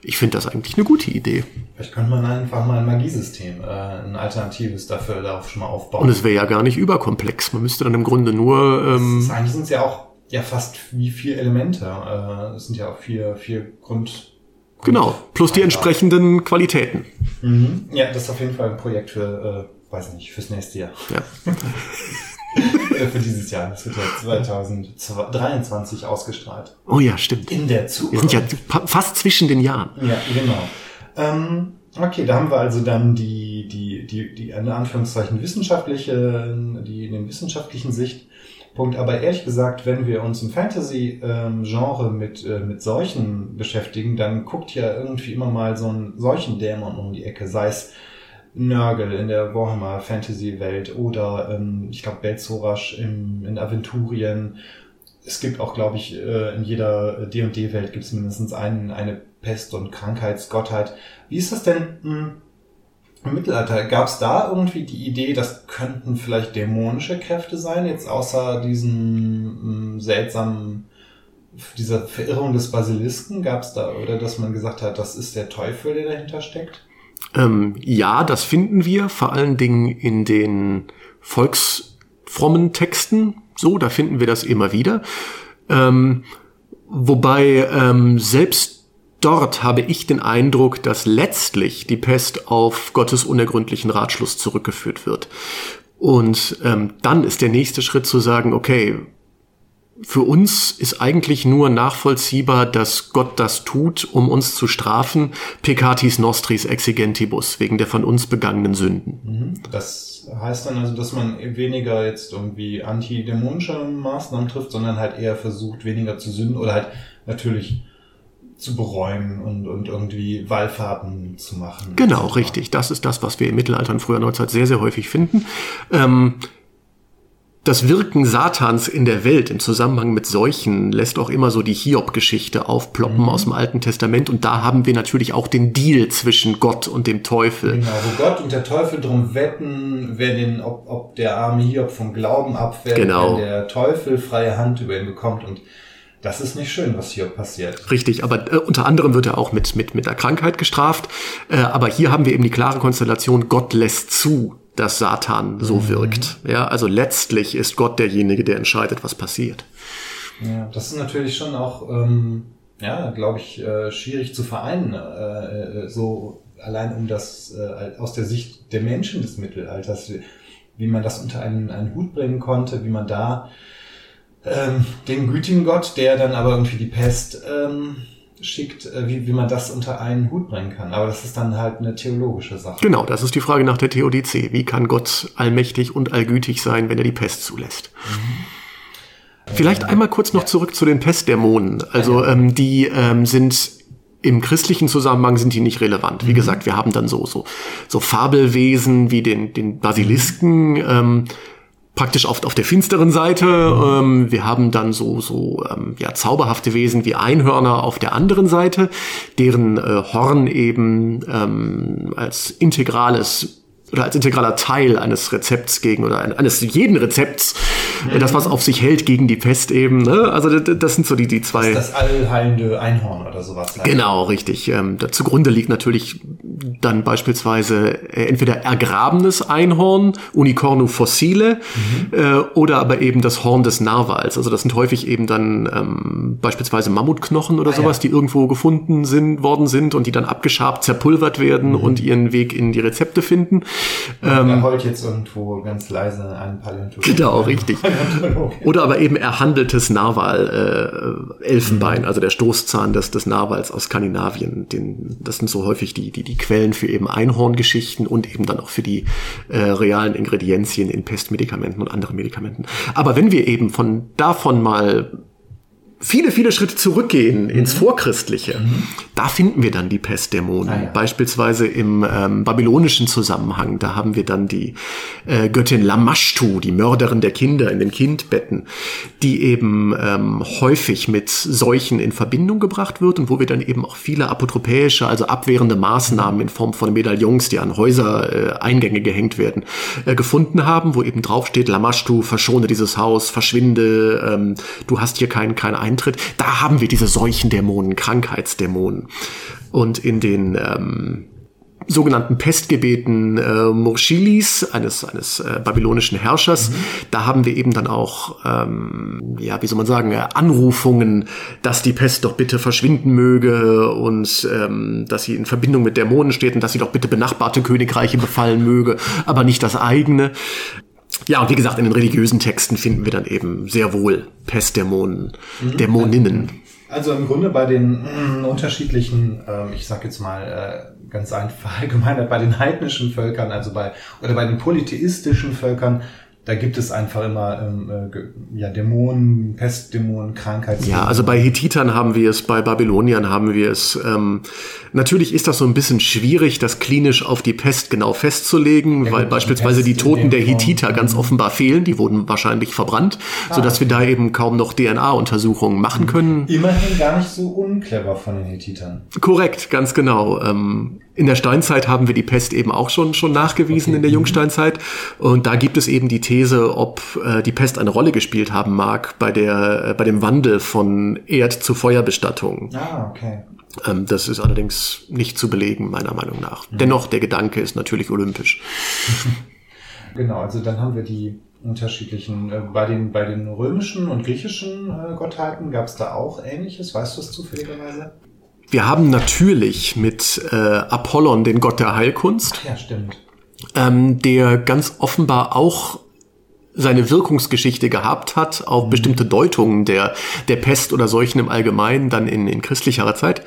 Ich finde das eigentlich eine gute Idee. Vielleicht könnte man einfach mal ein Magiesystem, äh, ein alternatives dafür darauf schon mal aufbauen. Und es wäre ja gar nicht überkomplex. Man müsste dann im Grunde nur. Ähm, ist, eigentlich sind es ja auch ja fast wie vier Elemente. Äh, es sind ja auch vier, vier Grund. Genau, plus die entsprechenden Qualitäten. Mhm. Ja, das ist auf jeden Fall ein Projekt für, äh, weiß nicht, fürs nächste Jahr. Ja. *laughs* für dieses Jahr. Das wird ja 2023 ausgestrahlt. Oh ja, stimmt. In der Zukunft. Wir sind ja fast zwischen den Jahren. Ja, genau. Ähm, okay, da haben wir also dann die, die, die, die in Anführungszeichen wissenschaftliche, die in den wissenschaftlichen Sichtpunkt. Aber ehrlich gesagt, wenn wir uns im Fantasy-Genre mit, äh, mit Seuchen beschäftigen, dann guckt ja irgendwie immer mal so ein Seuchendämon um die Ecke, sei es Nörgel in der Warhammer Fantasy Welt oder ähm, ich glaube Belzorasch in Aventurien. Es gibt auch, glaube ich, äh, in jeder D&D Welt gibt es mindestens einen, eine Pest- und Krankheitsgottheit. Wie ist das denn hm, im Mittelalter? Gab es da irgendwie die Idee, das könnten vielleicht dämonische Kräfte sein, jetzt außer diesen hm, seltsamen dieser Verirrung des Basilisken gab es da, oder dass man gesagt hat, das ist der Teufel, der dahinter steckt? Ähm, ja, das finden wir vor allen Dingen in den volksfrommen Texten. So, da finden wir das immer wieder. Ähm, wobei ähm, selbst dort habe ich den Eindruck, dass letztlich die Pest auf Gottes unergründlichen Ratschluss zurückgeführt wird. Und ähm, dann ist der nächste Schritt zu sagen, okay, für uns ist eigentlich nur nachvollziehbar, dass Gott das tut, um uns zu strafen, peccatis nostris exigentibus, wegen der von uns begangenen Sünden. Mhm. Das heißt dann also, dass man weniger jetzt irgendwie antidämonische Maßnahmen trifft, sondern halt eher versucht, weniger zu sünden oder halt natürlich zu bereuen und, und irgendwie Wallfahrten zu machen. Genau, richtig. Das ist das, was wir im Mittelalter und früher Neuzeit sehr, sehr häufig finden. Ähm, das Wirken Satans in der Welt im Zusammenhang mit Seuchen lässt auch immer so die Hiob-Geschichte aufploppen mhm. aus dem Alten Testament. Und da haben wir natürlich auch den Deal zwischen Gott und dem Teufel. Genau, wo Gott und der Teufel drum wetten, wer den, ob, ob der arme Hiob vom Glauben abfällt, genau. wenn der Teufel freie Hand über ihn bekommt. Und das ist nicht schön, was hier passiert. Richtig, aber äh, unter anderem wird er auch mit, mit, mit der Krankheit gestraft. Äh, aber hier haben wir eben die klare Konstellation, Gott lässt zu, dass Satan so mhm. wirkt. Ja, also letztlich ist Gott derjenige, der entscheidet, was passiert. Ja, das ist natürlich schon auch, ähm, ja, glaube ich, äh, schwierig zu vereinen, äh, äh, so allein um das äh, aus der Sicht der Menschen des Mittelalters, wie, wie man das unter einen, einen Hut bringen konnte, wie man da ähm, den gütigen Gott, der dann aber irgendwie die Pest ähm, schickt, äh, wie, wie man das unter einen Hut bringen kann. Aber das ist dann halt eine theologische Sache. Genau, das ist die Frage nach der Theodizee. Wie kann Gott allmächtig und allgütig sein, wenn er die Pest zulässt? Mhm. Vielleicht ähm, einmal kurz noch zurück zu den Pestdämonen. Also ähm, die ähm, sind im christlichen Zusammenhang sind die nicht relevant. Wie mhm. gesagt, wir haben dann so so so Fabelwesen wie den den Basilisken. Ähm, praktisch auf, auf der finsteren Seite. Ähm, wir haben dann so, so ähm, ja, zauberhafte Wesen wie Einhörner auf der anderen Seite, deren äh, Horn eben ähm, als integrales oder als integraler Teil eines Rezepts gegen oder eines jeden Rezepts, mhm. das was auf sich hält gegen die Pest eben. Ne? Also das, sind so die, die zwei. Das, ist das allheilende Einhorn oder sowas. Halt. Genau, richtig. Ähm, zugrunde liegt natürlich dann beispielsweise äh, entweder ergrabenes Einhorn, Unicornu fossile, mhm. äh, oder aber eben das Horn des Narwals. Also das sind häufig eben dann ähm, beispielsweise Mammutknochen oder ah, sowas, ja. die irgendwo gefunden sind, worden sind und die dann abgeschabt, zerpulvert werden mhm. und ihren Weg in die Rezepte finden. Ähm, da heult jetzt irgendwo ganz leise ein Paläontologe. Genau, richtig. *laughs* Oder aber eben erhandeltes Narwal-Elfenbein, äh, also der Stoßzahn des, des Narwals aus Skandinavien. Den, das sind so häufig die, die, die Quellen für eben Einhorngeschichten und eben dann auch für die äh, realen Ingredienzien in Pestmedikamenten und anderen Medikamenten. Aber wenn wir eben von davon mal viele, viele Schritte zurückgehen mhm. ins Vorchristliche, mhm. da finden wir dann die Pestdämonen. Ah, ja. Beispielsweise im ähm, babylonischen Zusammenhang, da haben wir dann die äh, Göttin Lamashtu, die Mörderin der Kinder in den Kindbetten, die eben ähm, häufig mit Seuchen in Verbindung gebracht wird und wo wir dann eben auch viele apotropäische, also abwehrende Maßnahmen in Form von Medaillons, die an Häusereingänge äh, gehängt werden, äh, gefunden haben, wo eben draufsteht, Lamashtu, verschone dieses Haus, verschwinde, ähm, du hast hier keinen kein eintritt, da haben wir diese Seuchendämonen, Krankheitsdämonen. Und in den ähm, sogenannten Pestgebeten äh, Murshilis, eines, eines äh, babylonischen Herrschers. Mhm. Da haben wir eben dann auch, ähm, ja, wie soll man sagen, äh, Anrufungen, dass die Pest doch bitte verschwinden möge und ähm, dass sie in Verbindung mit Dämonen steht und dass sie doch bitte benachbarte Königreiche befallen möge, aber nicht das eigene. Ja, und wie gesagt, in den religiösen Texten finden wir dann eben sehr wohl Pestdämonen, mhm. Dämoninnen. Also im Grunde bei den mm, unterschiedlichen, äh, ich sag jetzt mal äh, ganz einfach *laughs* allgemein, bei den heidnischen Völkern, also bei oder bei den polytheistischen Völkern da gibt es einfach immer ähm, äh, ja, Dämonen, Pestdämonen, Krankheitsdämonen. Ja, also bei Hethitern haben wir es, bei Babyloniern haben wir es. Ähm, natürlich ist das so ein bisschen schwierig, das klinisch auf die Pest genau festzulegen, ja, weil beispielsweise die, die Toten der Hethiter ganz mhm. offenbar fehlen. Die wurden wahrscheinlich verbrannt, ah, sodass wir da eben kaum noch DNA-Untersuchungen machen mhm. können. Immerhin gar nicht so unclever von den Hethitern. Korrekt, ganz genau. Ähm, in der Steinzeit haben wir die Pest eben auch schon, schon nachgewiesen okay. in der mhm. Jungsteinzeit. Und da gibt es eben die These, ob äh, die Pest eine Rolle gespielt haben mag bei der, äh, bei dem Wandel von Erd- zu Feuerbestattung. Ah, okay. Ähm, das ist allerdings nicht zu belegen, meiner Meinung nach. Mhm. Dennoch, der Gedanke ist natürlich olympisch. *laughs* genau, also dann haben wir die unterschiedlichen, äh, bei den, bei den römischen und griechischen äh, Gottheiten gab es da auch ähnliches, weißt du es zufälligerweise? Wir haben natürlich mit äh, Apollon den Gott der Heilkunst. Ja, stimmt. Ähm, der ganz offenbar auch seine Wirkungsgeschichte gehabt hat auf bestimmte Deutungen der, der Pest oder Seuchen im Allgemeinen, dann in, in christlicherer Zeit.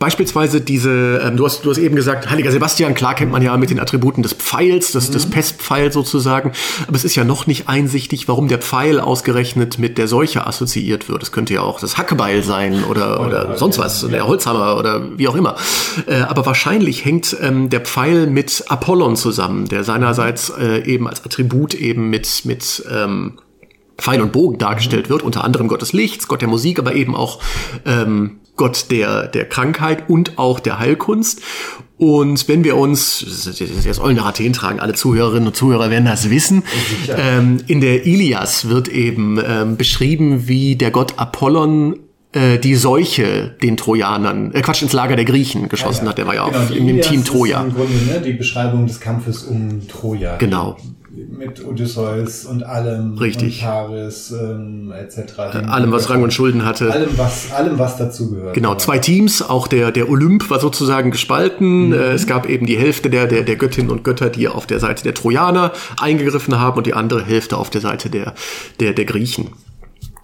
Beispielsweise diese, ähm, du, hast, du hast eben gesagt, Heiliger Sebastian, klar kennt man ja mit den Attributen des Pfeils, des, mhm. des Pestpfeil sozusagen, aber es ist ja noch nicht einsichtig, warum der Pfeil ausgerechnet mit der Seuche assoziiert wird. Es könnte ja auch das Hackebeil sein oder, oder sonst was, der Holzhammer oder wie auch immer. Äh, aber wahrscheinlich hängt ähm, der Pfeil mit Apollon zusammen, der seinerseits äh, eben als Attribut eben mit, mit ähm, Pfeil und Bogen dargestellt wird, unter anderem Gott des Lichts, Gott der Musik, aber eben auch ähm, Gott der, der Krankheit und auch der Heilkunst. Und wenn wir uns, das sollen nach Athen tragen, alle Zuhörerinnen und Zuhörer werden das wissen, ähm, in der Ilias wird eben ähm, beschrieben, wie der Gott Apollon äh, die Seuche den Trojanern, äh, Quatsch, ins Lager der Griechen geschossen ja, ja. hat. Der war ja genau, auch im, im Team Troja. Im Grunde ne, die Beschreibung des Kampfes um Troja. Genau mit Odysseus und allem Richtig. und Paris ähm, etc. Äh, allem, was Rang und Schulden hatte. Allem, was, allem, was dazugehört. Genau, zwei Teams, auch der, der Olymp war sozusagen gespalten. Mhm. Äh, es gab eben die Hälfte der, der, der Göttinnen und Götter, die auf der Seite der Trojaner eingegriffen haben und die andere Hälfte auf der Seite der, der, der Griechen.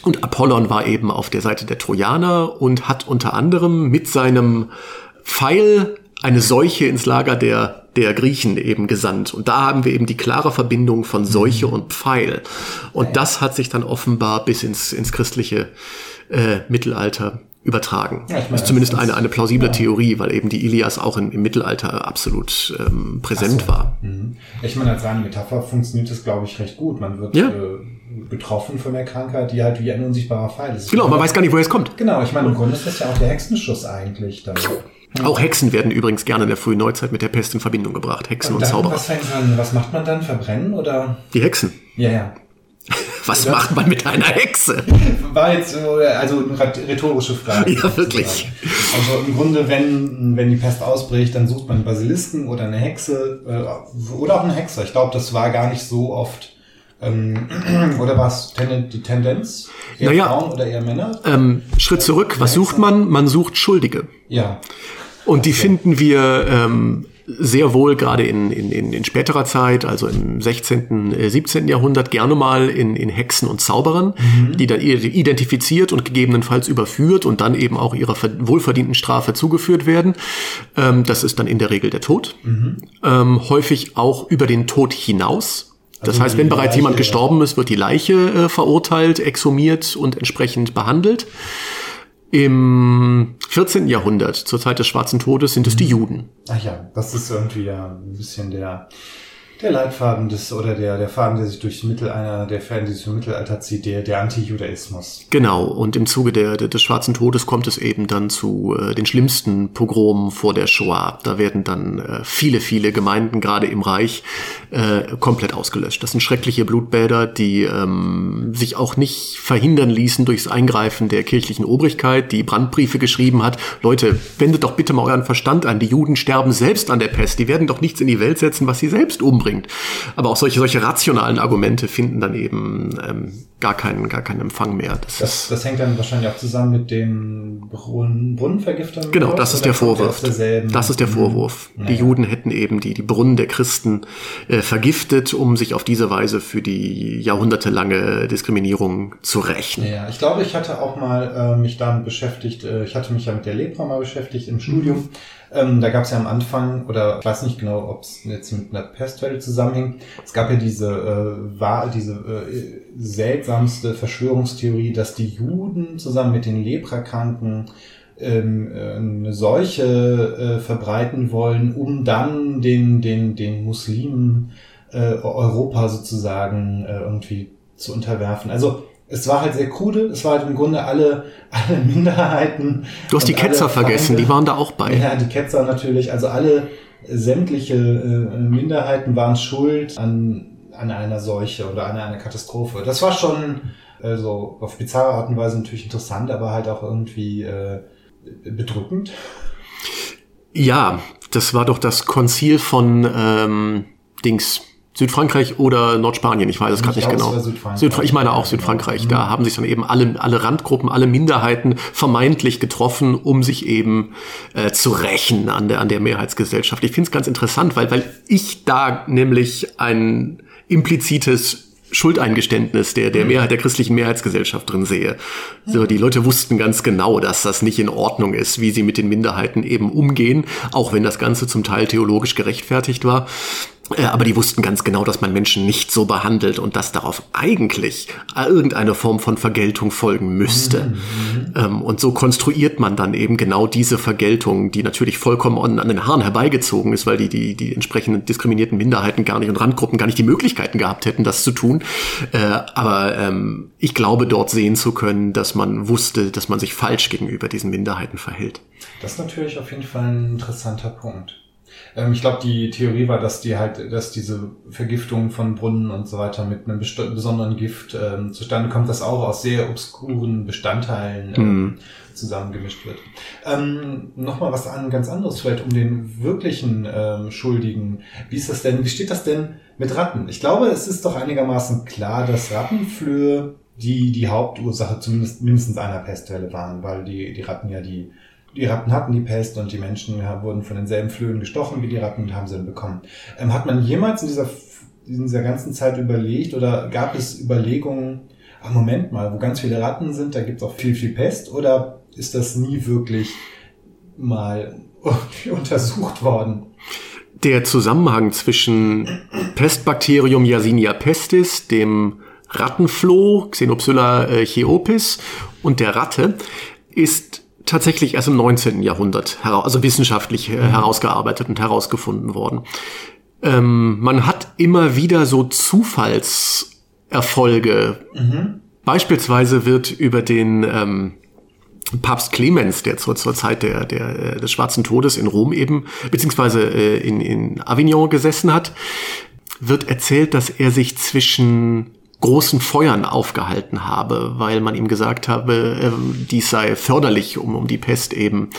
Und Apollon war eben auf der Seite der Trojaner und hat unter anderem mit seinem Pfeil eine Seuche ins Lager der der Griechen eben gesandt. Und da haben wir eben die klare Verbindung von Seuche mhm. und Pfeil. Und das hat sich dann offenbar bis ins, ins christliche äh, Mittelalter übertragen. Ja, ich meine, das ist zumindest eine, eine plausible ja. Theorie, weil eben die Ilias auch im, im Mittelalter absolut ähm, präsent so. war. Mhm. Ich meine, als reine Metapher funktioniert das, glaube ich, recht gut. Man wird ja. äh, betroffen von der Krankheit, die halt wie ein unsichtbarer Pfeil ist. Genau, man weiß gar nicht, woher es kommt. Genau, ich meine, im Grunde ist das ja auch der Hexenschuss eigentlich. Dann. Auch Hexen werden übrigens gerne in der frühen Neuzeit mit der Pest in Verbindung gebracht. Hexen und, und Zauberer. Was, was macht man dann? Verbrennen oder? Die Hexen. Ja, ja. *laughs* Was Oder? macht man mit einer Hexe? *laughs* War jetzt also eine rhetorische Frage. Ja, wirklich. Also im Grunde, wenn, wenn die Pest ausbricht, dann sucht man einen Basilisken oder eine Hexe äh, oder auch einen Hexer. Ich glaube, das war gar nicht so oft. Ähm, *clears throat* oder war es die Tendenz? Eher naja, Frauen oder eher Männer? Ähm, Schritt zurück. Was sucht man? Man sucht Schuldige. Ja. Und die okay. finden wir ähm, sehr wohl gerade in, in, in, in späterer Zeit, also im 16., 17. Äh, Jahrhundert, gerne mal in, in Hexen und Zauberern, mhm. die dann identifiziert und gegebenenfalls überführt und dann eben auch ihrer wohlverdienten Strafe zugeführt werden. Ähm, das ist dann in der Regel der Tod. Mhm. Ähm, häufig auch über den Tod hinaus. Das also heißt, wenn bereits Leiche, jemand gestorben ist, wird die Leiche äh, verurteilt, exhumiert und entsprechend behandelt. Im 14. Jahrhundert, zur Zeit des Schwarzen Todes, sind es die Juden. Ach ja, das ist irgendwie ja ein bisschen der der Leitfaden des, oder der, der Faden, der sich durch Mittel einer, der Faden, der sich durch Mittelalter zieht, der, der Anti-Judaismus. Genau. Und im Zuge der, des Schwarzen Todes kommt es eben dann zu äh, den schlimmsten Pogromen vor der Shoah. Da werden dann äh, viele, viele Gemeinden, gerade im Reich, äh, komplett ausgelöscht. Das sind schreckliche Blutbäder, die ähm, sich auch nicht verhindern ließen durchs Eingreifen der kirchlichen Obrigkeit, die Brandbriefe geschrieben hat. Leute, wendet doch bitte mal euren Verstand an. Die Juden sterben selbst an der Pest. Die werden doch nichts in die Welt setzen, was sie selbst umbringen bringt. Aber auch solche, solche rationalen Argumente finden dann eben ähm, gar, keinen, gar keinen Empfang mehr. Das, das, das hängt dann wahrscheinlich auch zusammen mit den Brunnen, Brunnenvergiftern. Genau, das ist der Vorwurf. Das ist der Vorwurf. Mhm. Die Juden hätten eben die, die Brunnen der Christen äh, vergiftet, um sich auf diese Weise für die jahrhundertelange Diskriminierung zu rächen. Ja, ich glaube, ich hatte auch mal äh, mich damit beschäftigt, äh, ich hatte mich ja mit der Lepra mal beschäftigt im Studium. Mhm. Ähm, da gab es ja am Anfang, oder ich weiß nicht genau, ob es jetzt mit einer Pestwelle zusammenhing, es gab ja diese, äh, war, diese äh, seltsamste Verschwörungstheorie, dass die Juden zusammen mit den Leprakranken ähm, äh, eine Seuche äh, verbreiten wollen, um dann den, den, den Muslimen äh, Europa sozusagen äh, irgendwie zu unterwerfen. Also es war halt sehr krude, es war halt im Grunde alle, *laughs* alle Minderheiten. Du hast die Ketzer vergessen, die waren da auch bei. Ja, die Ketzer natürlich, also alle sämtliche äh, Minderheiten waren schuld an, an einer Seuche oder an einer Katastrophe. Das war schon also auf bizarre Art und Weise natürlich interessant, aber halt auch irgendwie äh, bedrückend. Ja, das war doch das Konzil von ähm, Dings Südfrankreich oder Nordspanien, ich weiß es gerade nicht genau. Südfrankreich. ich meine auch Südfrankreich. Mhm. Da haben sich dann eben alle, alle Randgruppen, alle Minderheiten vermeintlich getroffen, um sich eben äh, zu rächen an der, an der Mehrheitsgesellschaft. Ich finde es ganz interessant, weil, weil ich da nämlich ein implizites Schuldeingeständnis der, der mhm. Mehrheit der christlichen Mehrheitsgesellschaft drin sehe. So, die Leute wussten ganz genau, dass das nicht in Ordnung ist, wie sie mit den Minderheiten eben umgehen, auch wenn das Ganze zum Teil theologisch gerechtfertigt war. Äh, aber die wussten ganz genau, dass man Menschen nicht so behandelt und dass darauf eigentlich irgendeine Form von Vergeltung folgen müsste. Mhm. Ähm, und so konstruiert man dann eben genau diese Vergeltung, die natürlich vollkommen an, den Haaren herbeigezogen ist, weil die, die, die entsprechenden diskriminierten Minderheiten gar nicht und Randgruppen gar nicht die Möglichkeiten gehabt hätten, das zu tun. Äh, aber ähm, ich glaube, dort sehen zu können, dass man wusste, dass man sich falsch gegenüber diesen Minderheiten verhält. Das ist natürlich auf jeden Fall ein interessanter Punkt. Ähm, ich glaube, die Theorie war, dass die halt, dass diese Vergiftung von Brunnen und so weiter mit einem besonderen Gift ähm, zustande kommt, das auch aus sehr obskuren Bestandteilen ähm, mhm. zusammengemischt wird. Ähm, Nochmal was an, ganz anderes, vielleicht um den wirklichen ähm, Schuldigen. Wie ist das denn, wie steht das denn mit Ratten? Ich glaube, es ist doch einigermaßen klar, dass Rattenflöhe die, die Hauptursache zumindest mindestens einer Pestwelle waren, weil die, die Ratten ja die die Ratten hatten die Pest und die Menschen wurden von denselben Flöhen gestochen wie die Ratten und haben sie dann bekommen. Ähm, hat man jemals in dieser, in dieser ganzen Zeit überlegt oder gab es Überlegungen, ach Moment mal, wo ganz viele Ratten sind, da gibt es auch viel, viel Pest oder ist das nie wirklich mal *laughs* untersucht worden? Der Zusammenhang zwischen Pestbakterium Yersinia pestis, dem Rattenfloh Xenopsylla äh, cheopis und der Ratte ist tatsächlich erst im 19. Jahrhundert, also wissenschaftlich äh, herausgearbeitet und herausgefunden worden. Ähm, man hat immer wieder so Zufallserfolge. Mhm. Beispielsweise wird über den ähm, Papst Clemens, der zur, zur Zeit der, der, des Schwarzen Todes in Rom eben, beziehungsweise äh, in, in Avignon gesessen hat, wird erzählt, dass er sich zwischen großen Feuern aufgehalten habe, weil man ihm gesagt habe, äh, dies sei förderlich, um, um die Pest eben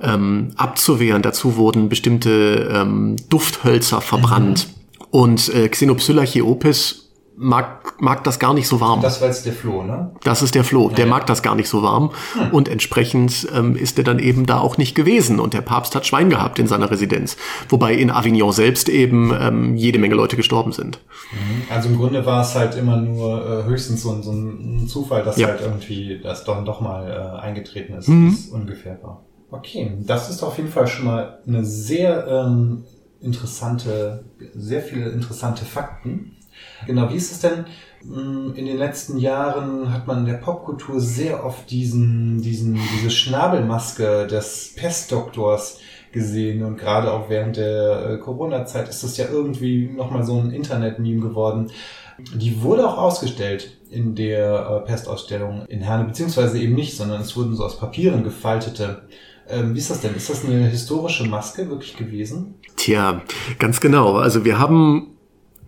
ähm, abzuwehren. Dazu wurden bestimmte ähm, Dufthölzer verbrannt. Mhm. Und äh, Xenopsylla-Chiopes mag, mag das gar nicht so warm. Das war jetzt der Floh, ne? Das ist der Floh. Der ja. mag das gar nicht so warm. Hm. Und entsprechend ähm, ist er dann eben da auch nicht gewesen. Und der Papst hat Schwein gehabt in seiner Residenz. Wobei in Avignon selbst eben ähm, jede Menge Leute gestorben sind. Mhm. Also im Grunde war es halt immer nur äh, höchstens so, so, ein Zufall, dass ja. halt irgendwie das doch, doch mal äh, eingetreten ist, mhm. es ungefähr war. Okay, das ist auf jeden Fall schon mal eine sehr ähm, interessante, sehr viele interessante Fakten. Genau, wie ist es denn? Mm, in den letzten Jahren hat man in der Popkultur sehr oft diesen, diesen, diese Schnabelmaske des Pestdoktors gesehen und gerade auch während der äh, Corona-Zeit ist das ja irgendwie nochmal so ein Internet-Meme geworden. Die wurde auch ausgestellt in der äh, Pestausstellung in Herne, beziehungsweise eben nicht, sondern es wurden so aus Papieren gefaltete. Ähm, wie ist das denn? Ist das eine historische Maske wirklich gewesen? Tja, ganz genau. Also wir haben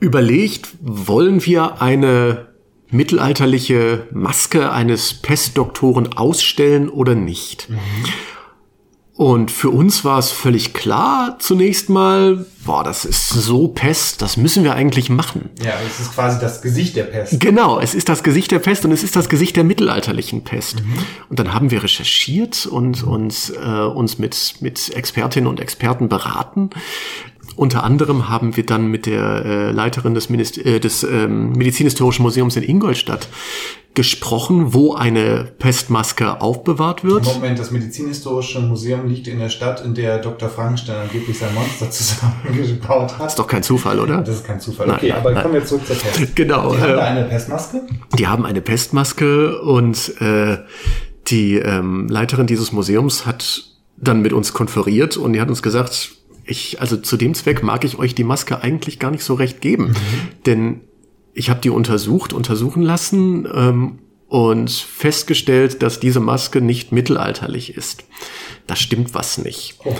überlegt, wollen wir eine mittelalterliche Maske eines Pestdoktoren ausstellen oder nicht? Mhm. Und für uns war es völlig klar zunächst mal, boah, das ist so Pest, das müssen wir eigentlich machen. Ja, es ist quasi das Gesicht der Pest. Genau, es ist das Gesicht der Pest und es ist das Gesicht der mittelalterlichen Pest. Mhm. Und dann haben wir recherchiert und uns, äh, uns mit, mit Expertinnen und Experten beraten. Unter anderem haben wir dann mit der äh, Leiterin des, Minist äh, des ähm, Medizinhistorischen Museums in Ingolstadt gesprochen, wo eine Pestmaske aufbewahrt wird. Moment, das Medizinhistorische Museum liegt in der Stadt, in der Dr. Frankenstein angeblich sein Monster *laughs* zusammengebaut hat. Das ist doch kein Zufall, oder? Das ist kein Zufall. Okay, nein, aber nein. kommen wir zurück zur Pest. *laughs* Genau. Die haben äh, da eine Pestmaske? Die haben eine Pestmaske und äh, die ähm, Leiterin dieses Museums hat dann mit uns konferiert und die hat uns gesagt, ich, also zu dem Zweck mag ich euch die Maske eigentlich gar nicht so recht geben. Mhm. Denn ich habe die untersucht, untersuchen lassen ähm, und festgestellt, dass diese Maske nicht mittelalterlich ist. Da stimmt was nicht. Oh.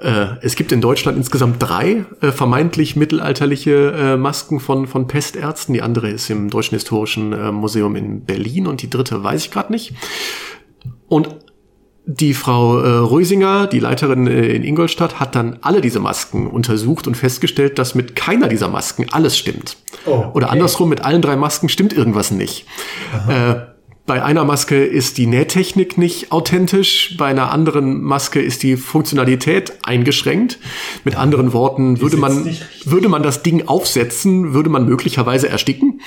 Äh, es gibt in Deutschland insgesamt drei äh, vermeintlich mittelalterliche äh, Masken von, von Pestärzten. Die andere ist im Deutschen Historischen Museum in Berlin und die dritte weiß ich gerade nicht. Und die Frau äh, Rösinger, die Leiterin äh, in Ingolstadt, hat dann alle diese Masken untersucht und festgestellt, dass mit keiner dieser Masken alles stimmt. Oh, okay. Oder andersrum, mit allen drei Masken stimmt irgendwas nicht. Äh, bei einer Maske ist die Nähtechnik nicht authentisch, bei einer anderen Maske ist die Funktionalität eingeschränkt. Mit anderen Worten, würde man, würde man das Ding aufsetzen, würde man möglicherweise ersticken.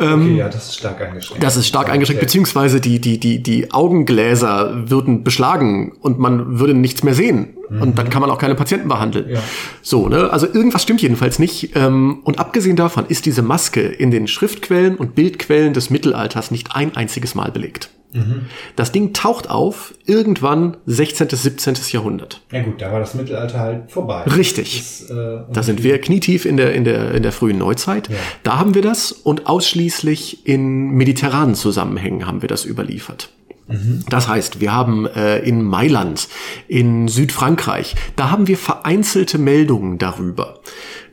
Ähm, okay, ja, das ist stark eingeschränkt. Das ist stark eingeschränkt, beziehungsweise die, die, die, die Augengläser würden beschlagen und man würde nichts mehr sehen. Mhm. Und dann kann man auch keine Patienten behandeln. Ja. So, ne? Also irgendwas stimmt jedenfalls nicht. Ähm, und abgesehen davon ist diese Maske in den Schriftquellen und Bildquellen des Mittelalters nicht ein einziges Mal belegt. Mhm. Das Ding taucht auf irgendwann 16. 17. Jahrhundert. Ja gut, da war das Mittelalter halt vorbei. Richtig. Das, äh, da sind wir knietief in der, in der, in der frühen Neuzeit. Ja. Da haben wir das und ausschließlich in mediterranen Zusammenhängen haben wir das überliefert. Mhm. Das heißt, wir haben äh, in Mailand, in Südfrankreich, da haben wir vereinzelte Meldungen darüber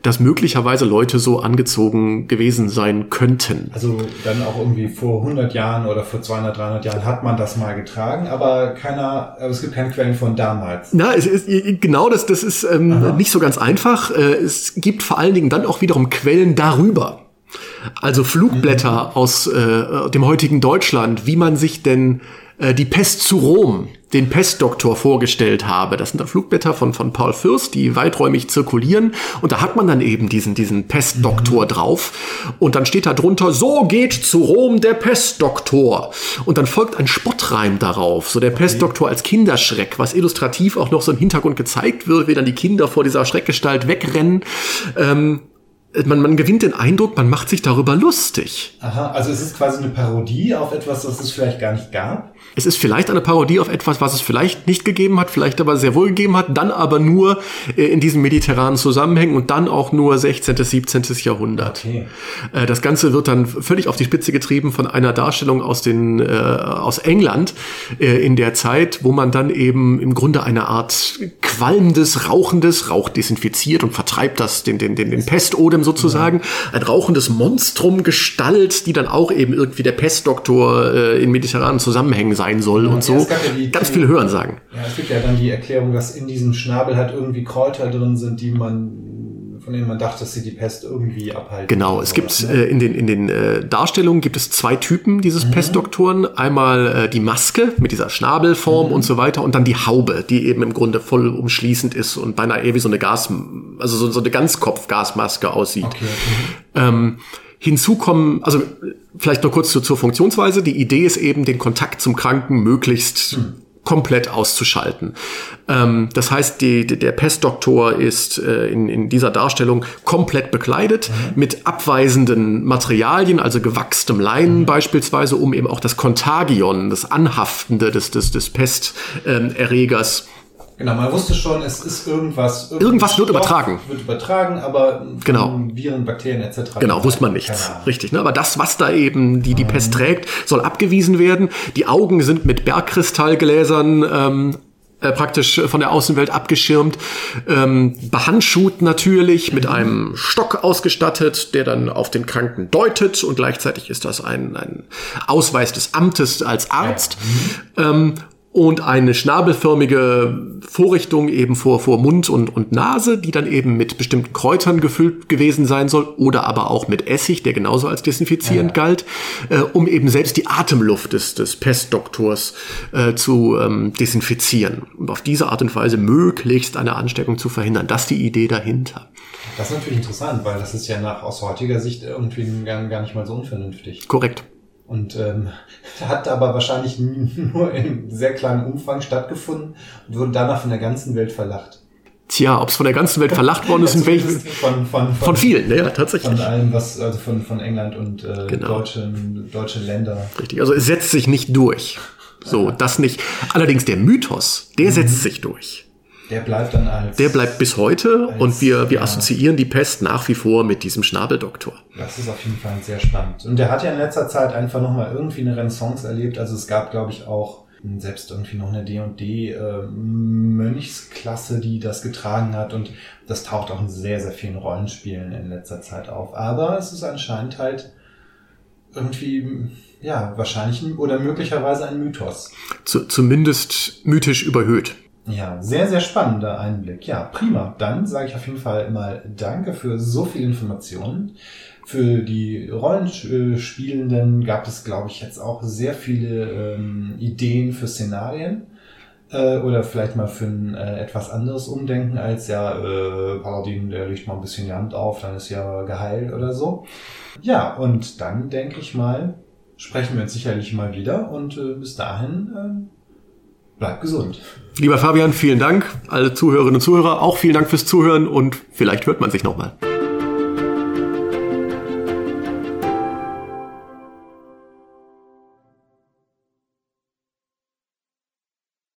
dass möglicherweise Leute so angezogen gewesen sein könnten. Also dann auch irgendwie vor 100 Jahren oder vor 200, 300 Jahren hat man das mal getragen, aber keiner, aber es gibt keine Quellen von damals. Na, es ist genau das, das ist ähm, nicht so ganz einfach. Äh, es gibt vor allen Dingen dann auch wiederum Quellen darüber. Also Flugblätter mhm. aus äh, dem heutigen Deutschland, wie man sich denn äh, die Pest zu Rom, den Pestdoktor vorgestellt habe. Das sind dann Flugblätter von, von Paul Fürst, die weiträumig zirkulieren. Und da hat man dann eben diesen, diesen Pestdoktor mhm. drauf. Und dann steht da drunter, so geht zu Rom der Pestdoktor. Und dann folgt ein Spottreim darauf. So der okay. Pestdoktor als Kinderschreck, was illustrativ auch noch so im Hintergrund gezeigt wird, wie dann die Kinder vor dieser Schreckgestalt wegrennen. Ähm, man, man gewinnt den Eindruck, man macht sich darüber lustig. Aha, also es ist quasi eine Parodie auf etwas, das es vielleicht gar nicht gab? Es ist vielleicht eine Parodie auf etwas, was es vielleicht nicht gegeben hat, vielleicht aber sehr wohl gegeben hat, dann aber nur äh, in diesen mediterranen Zusammenhängen und dann auch nur 16., 17. Jahrhundert. Okay. Äh, das Ganze wird dann völlig auf die Spitze getrieben von einer Darstellung aus, den, äh, aus England äh, in der Zeit, wo man dann eben im Grunde eine Art qualmendes, rauchendes, Rauch desinfiziert und vertreibt das, den, den, den, den Pestodem sozusagen, ein rauchendes Monstrum Gestalt, die dann auch eben irgendwie der Pestdoktor äh, in mediterranen Zusammenhängen sein soll ja, und so. Ja, ja Ganz viel hören sagen. Ja, es gibt ja dann die Erklärung, dass in diesem Schnabel halt irgendwie Kräuter drin sind, die man von denen man dachte, dass sie die Pest irgendwie abhalten. Genau, es gibt ne? äh, in den, in den äh, Darstellungen gibt es zwei Typen dieses mhm. Pestdoktoren. Einmal äh, die Maske mit dieser Schnabelform mhm. und so weiter und dann die Haube, die eben im Grunde voll umschließend ist und beinahe eher wie so eine Gas, also so, so eine Ganzkopfgasmaske aussieht. Okay. Mhm. Ähm, Hinzu kommen, also vielleicht noch kurz zur, zur Funktionsweise. Die Idee ist eben, den Kontakt zum Kranken möglichst hm. Komplett auszuschalten. Ähm, das heißt, die, der Pestdoktor ist äh, in, in dieser Darstellung komplett bekleidet mhm. mit abweisenden Materialien, also gewachstem Leinen mhm. beispielsweise, um eben auch das Kontagion, das Anhaftende des, des, des Pesterregers ähm, Genau, man wusste schon, es ist irgendwas. Irgendwas wird übertragen. Wird übertragen, aber genau. Viren, Bakterien etc. Genau, wusste man nichts. Richtig. Ne? Aber das, was da eben die, die mhm. Pest trägt, soll abgewiesen werden. Die Augen sind mit Bergkristallgläsern ähm, äh, praktisch von der Außenwelt abgeschirmt, ähm, behandschuht natürlich, mit mhm. einem Stock ausgestattet, der dann auf den Kranken deutet und gleichzeitig ist das ein, ein Ausweis des Amtes als Arzt. Ja. Mhm. Ähm, und eine schnabelförmige Vorrichtung eben vor, vor Mund und, und Nase, die dann eben mit bestimmten Kräutern gefüllt gewesen sein soll oder aber auch mit Essig, der genauso als desinfizierend ja. galt, äh, um eben selbst die Atemluft des, des Pestdoktors äh, zu ähm, desinfizieren und auf diese Art und Weise möglichst eine Ansteckung zu verhindern. Das ist die Idee dahinter. Das ist natürlich interessant, weil das ist ja nach aus heutiger Sicht irgendwie gar, gar nicht mal so unvernünftig. Korrekt. Und ähm, *laughs* hat aber wahrscheinlich *laughs* nur in sehr kleinem Umfang stattgefunden und wurde danach von der ganzen Welt verlacht. Tja, ob es von der ganzen Welt verlacht worden ist, in welchen. Von, von, von, von vielen, ja, tatsächlich. Von allem, was, also von, von England und äh, genau. deutschen, deutsche Länder. Richtig, also es setzt sich nicht durch. So, das nicht. Allerdings der Mythos, der mhm. setzt sich durch. Der bleibt dann als. Der bleibt bis heute als, und wir, wir ja. assoziieren die Pest nach wie vor mit diesem Schnabeldoktor. Das ist auf jeden Fall sehr spannend. Und der hat ja in letzter Zeit einfach nochmal irgendwie eine Renaissance erlebt. Also es gab, glaube ich, auch selbst irgendwie noch eine D&D äh, Mönchsklasse, die das getragen hat und das taucht auch in sehr, sehr vielen Rollenspielen in letzter Zeit auf. Aber es ist anscheinend halt irgendwie, ja, wahrscheinlich oder möglicherweise ein Mythos. Zu, zumindest mythisch überhöht. Ja, sehr, sehr spannender Einblick. Ja, prima. Dann sage ich auf jeden Fall mal Danke für so viele Informationen. Für die Rollenspielenden gab es, glaube ich, jetzt auch sehr viele ähm, Ideen für Szenarien. Äh, oder vielleicht mal für ein äh, etwas anderes Umdenken als ja, äh, Paladin, der legt mal ein bisschen die Hand auf, dann ist ja geheilt oder so. Ja, und dann denke ich mal, sprechen wir uns sicherlich mal wieder und äh, bis dahin äh, Bleib gesund. Lieber Fabian, vielen Dank. Alle Zuhörerinnen und Zuhörer, auch vielen Dank fürs Zuhören und vielleicht hört man sich nochmal.